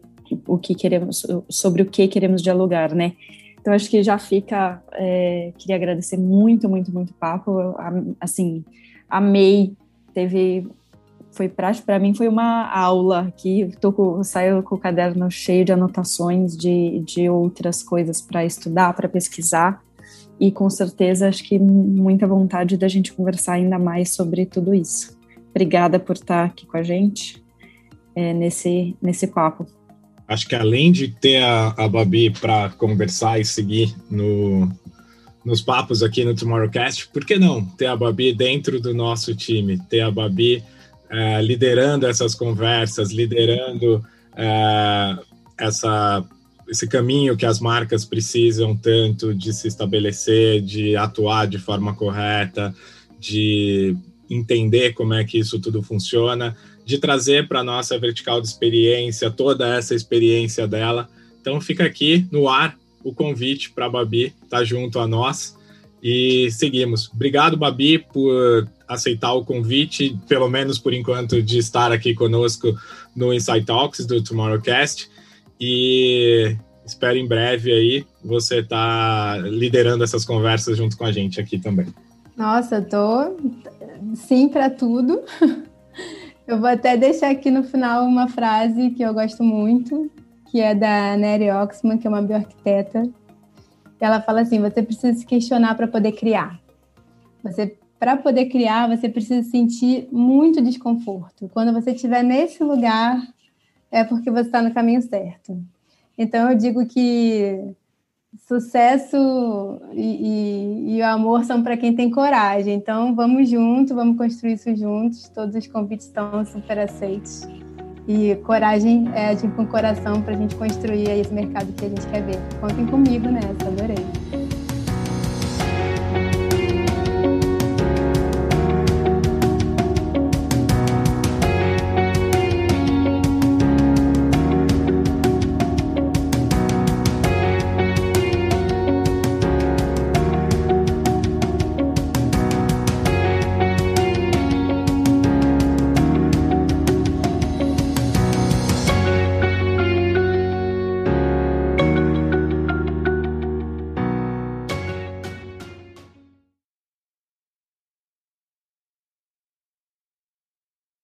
o que queremos sobre o que queremos dialogar, né? Então acho que já fica é, queria agradecer muito, muito, muito papo, assim, amei, teve foi prático para mim foi uma aula aqui. Tô com, saio com o caderno cheio de anotações de, de outras coisas para estudar para pesquisar. E com certeza acho que muita vontade da gente conversar ainda mais sobre tudo isso. Obrigada por estar aqui com a gente é, nesse nesse papo. Acho que além de ter a, a Babi para conversar e seguir no nos papos aqui no Tomorrowcast, por que não ter a Babi dentro do nosso time, ter a Babi é, liderando essas conversas, liderando é, essa, esse caminho que as marcas precisam tanto de se estabelecer, de atuar de forma correta, de entender como é que isso tudo funciona, de trazer para a nossa vertical de experiência toda essa experiência dela. Então fica aqui no ar o convite para a Babi estar tá junto a nós e seguimos. Obrigado, Babi, por aceitar o convite, pelo menos por enquanto, de estar aqui conosco no Insight Talks do Tomorrowcast. E espero em breve aí você estar tá liderando essas conversas junto com a gente aqui também. Nossa, tô sim para tudo. Eu vou até deixar aqui no final uma frase que eu gosto muito, que é da Nery Oxman, que é uma bioarquiteta, ela fala assim: você precisa se questionar para poder criar. Você para poder criar, você precisa sentir muito desconforto. Quando você estiver nesse lugar, é porque você está no caminho certo. Então, eu digo que sucesso e, e, e o amor são para quem tem coragem. Então, vamos junto, vamos construir isso juntos. Todos os convites estão super aceitos. E coragem é agir com o coração para a gente construir esse mercado que a gente quer ver. Contem comigo nessa, adorei.